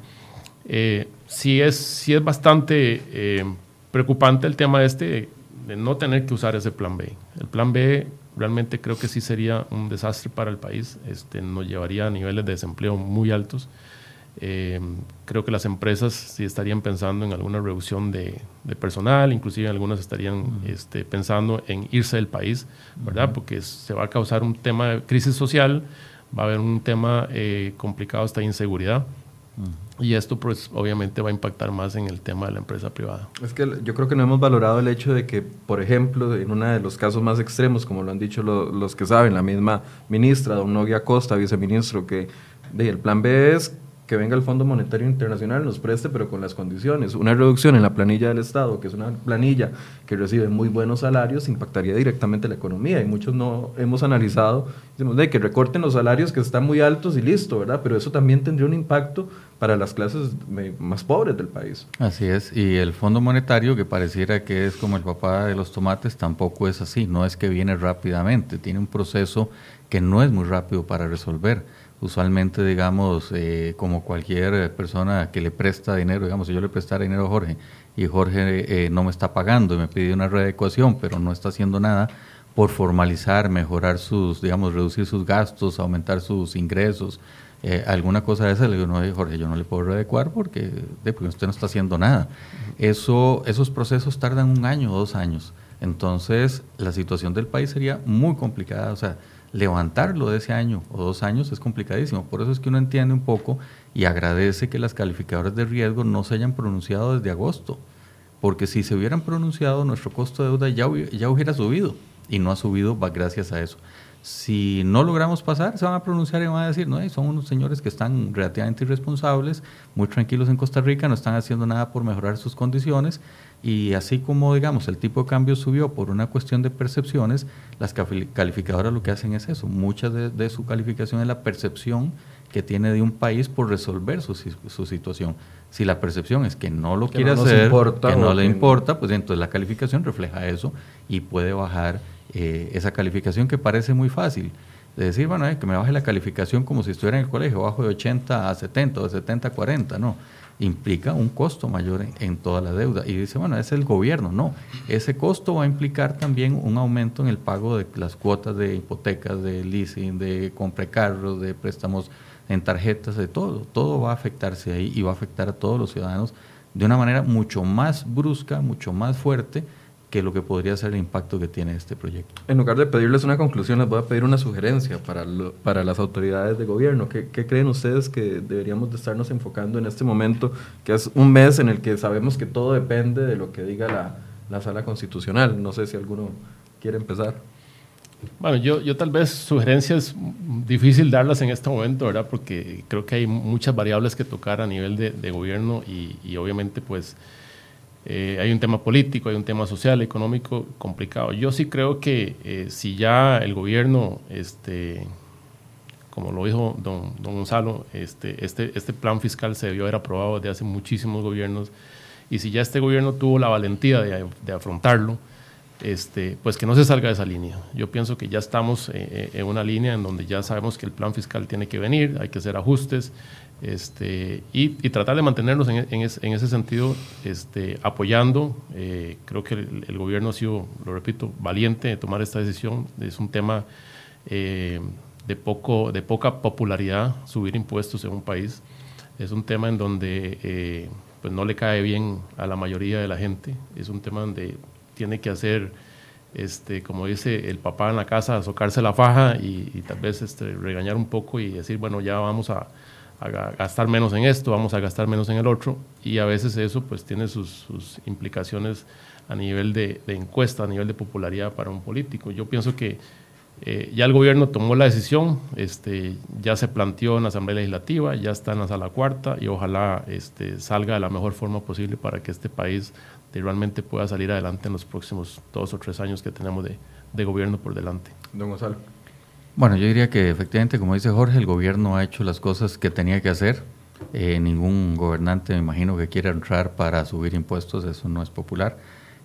Eh, sí, es, sí es bastante eh, preocupante el tema este de no tener que usar ese plan B. El plan B realmente creo que sí sería un desastre para el país, este, nos llevaría a niveles de desempleo muy altos. Eh, creo que las empresas sí estarían pensando en alguna reducción de, personal, inclusive algunas estarían este, pensando en irse del país, ¿verdad? Porque se va a causar un tema de crisis social, va a haber un tema eh, complicado hasta inseguridad. Y esto pues obviamente va a impactar más en el tema de la empresa privada. Es que yo creo que no hemos valorado el hecho de que, por ejemplo, en uno de los casos más extremos, como lo han dicho los que saben, la misma ministra, don Noguia Costa, viceministro, que de, el plan B es que venga el Fondo Monetario Internacional, nos preste, pero con las condiciones. Una reducción en la planilla del Estado, que es una planilla que recibe muy buenos salarios, impactaría directamente la economía. Y muchos no hemos analizado, decimos, de que recorten los salarios que están muy altos y listo, ¿verdad? Pero eso también tendría un impacto para las clases más pobres del país. Así es, y el Fondo Monetario, que pareciera que es como el papá de los tomates, tampoco es así, no es que viene rápidamente, tiene un proceso que no es muy rápido para resolver usualmente, digamos, eh, como cualquier persona que le presta dinero, digamos, si yo le prestara dinero a Jorge y Jorge eh, no me está pagando y me pide una readecuación, pero no está haciendo nada por formalizar, mejorar sus, digamos, reducir sus gastos, aumentar sus ingresos, eh, alguna cosa de esa, le digo, no, Jorge, yo no le puedo readecuar porque, porque usted no está haciendo nada. Eso, esos procesos tardan un año o dos años. Entonces, la situación del país sería muy complicada. O sea, levantarlo de ese año o dos años es complicadísimo. Por eso es que uno entiende un poco y agradece que las calificadoras de riesgo no se hayan pronunciado desde agosto, porque si se hubieran pronunciado nuestro costo de deuda ya, ya hubiera subido y no ha subido gracias a eso. Si no logramos pasar, se van a pronunciar y van a decir, no, son unos señores que están relativamente irresponsables, muy tranquilos en Costa Rica, no están haciendo nada por mejorar sus condiciones y así como, digamos, el tipo de cambio subió por una cuestión de percepciones, las calificadoras lo que hacen es eso. Mucha de, su calificación es la percepción que tiene de un país por resolver su, su situación. Si la percepción es que no lo quiere hacer, que no le importa, pues entonces la calificación refleja eso y puede bajar eh, esa calificación que parece muy fácil. De decir, bueno, eh, que me baje la calificación como si estuviera en el colegio, bajo de 80 a 70 o de 70 a 40, no implica un costo mayor en, toda la deuda. Y dice, bueno, es el gobierno. No, ese costo va a implicar también un aumento en el pago de las cuotas de hipotecas, de leasing, de compra de carros, de préstamos en tarjetas, de todo. Todo va a afectarse ahí y va a afectar a todos los ciudadanos de una manera mucho más brusca, mucho más fuerte que lo que podría ser el impacto que tiene este proyecto. En lugar de pedirles una conclusión, les voy a pedir una sugerencia para, para las autoridades de gobierno. ¿Qué, creen ustedes que deberíamos de estarnos enfocando en este momento, que es un mes en el que sabemos que todo depende de lo que diga la, la sala constitucional? No sé si alguno quiere empezar. Bueno, yo, yo tal vez sugerencias difícil darlas en este momento, ¿verdad? Porque creo que hay muchas variables que tocar a nivel de, de gobierno y, y obviamente pues eh, hay un tema político, hay un tema social, económico complicado. Yo sí creo que eh, si ya el gobierno este, como lo dijo don, don Gonzalo, este, este, este plan fiscal se debió haber aprobado desde hace muchísimos gobiernos y si ya este gobierno tuvo la valentía de, de afrontarlo, este, pues que no se salga de esa línea. Yo pienso que ya estamos eh, eh, en una línea en donde ya sabemos que el plan fiscal tiene que venir, hay que hacer ajustes este, y, tratar de mantenernos en, en, ese sentido este, apoyando. Eh, creo que el, gobierno ha sido, lo repito, valiente de tomar esta decisión. Es un tema de, poco, de poca popularidad subir impuestos en un país. Es un tema en donde pues no le cae bien a la mayoría de la gente. Es un tema donde tiene que hacer, este, como dice el papá en la casa, socarse la faja y, tal vez este, regañar un poco y decir, bueno, ya vamos a, gastar menos en esto, vamos a gastar menos en el otro. Y a veces eso pues tiene sus, implicaciones a nivel de, encuesta, a nivel de popularidad para un político. Yo pienso que eh, ya el gobierno tomó la decisión, este, ya se planteó en la Asamblea Legislativa, ya está en la sala cuarta y ojalá este, salga de la mejor forma posible para que este país realmente pueda salir adelante en los próximos dos o tres años que tenemos de, de gobierno por delante. Don Gonzalo. Bueno, yo diría que efectivamente, como dice Jorge, el gobierno ha hecho las cosas que tenía que hacer. Eh, ningún gobernante, me imagino, que quiera entrar para subir impuestos, eso no es popular.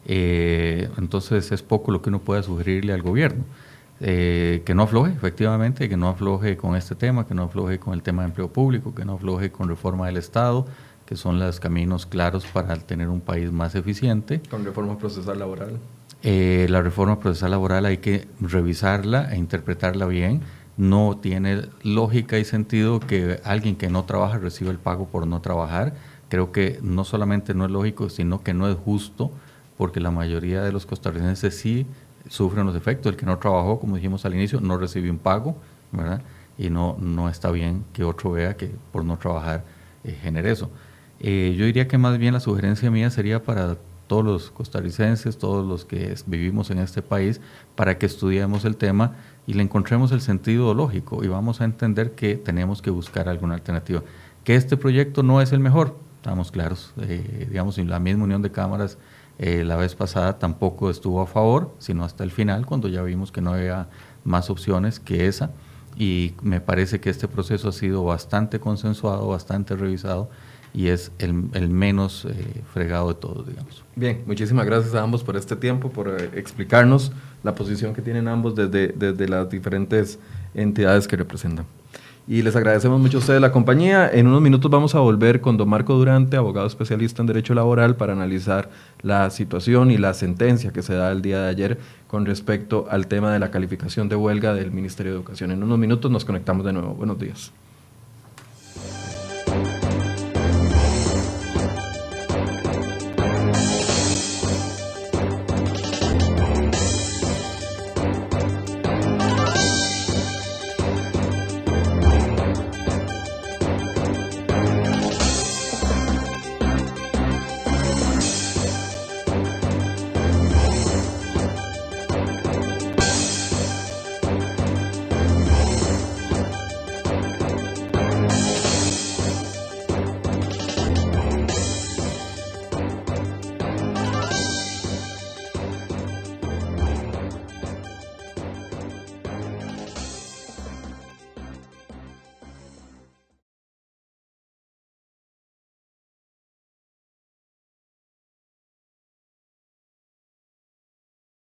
Eh, entonces es poco lo que uno pueda sugerirle al gobierno. Eh, que no afloje, efectivamente, que no afloje con este tema, que no afloje con el tema de empleo público, que no afloje con reforma del Estado, que son los caminos claros para tener un país más eficiente. Con reforma procesal laboral. Eh, la reforma procesal laboral hay que revisarla e interpretarla bien. No tiene lógica y sentido que alguien que no trabaja reciba el pago por no trabajar. Creo que no solamente no es lógico, sino que no es justo, porque la mayoría de los costarricenses sí sufren los efectos. El que no trabajó, como dijimos al inicio, no recibe un pago, ¿verdad? Y no, no está bien que otro vea que por no trabajar eh, genere eso. Eh, yo diría que más bien la sugerencia mía sería para todos los costarricenses, todos los que vivimos en este país, para que estudiemos el tema y le encontremos el sentido lógico y vamos a entender que tenemos que buscar alguna alternativa. Que este proyecto no es el mejor, estamos claros. Eh, digamos, la misma unión de cámaras eh, la vez pasada tampoco estuvo a favor, sino hasta el final, cuando ya vimos que no había más opciones que esa. Y me parece que este proceso ha sido bastante consensuado, bastante revisado y es el, menos eh, fregado de todos, digamos. Bien, muchísimas gracias a ambos por este tiempo, por eh, explicarnos la posición que tienen ambos desde, desde las diferentes entidades que representan. Y les agradecemos mucho a ustedes la compañía. En unos minutos vamos a volver con don Marco Durante, abogado especialista en Derecho Laboral, para analizar la situación y la sentencia que se da el día de ayer con respecto al tema de la calificación de huelga del Ministerio de Educación. En unos minutos nos conectamos de nuevo. Buenos días.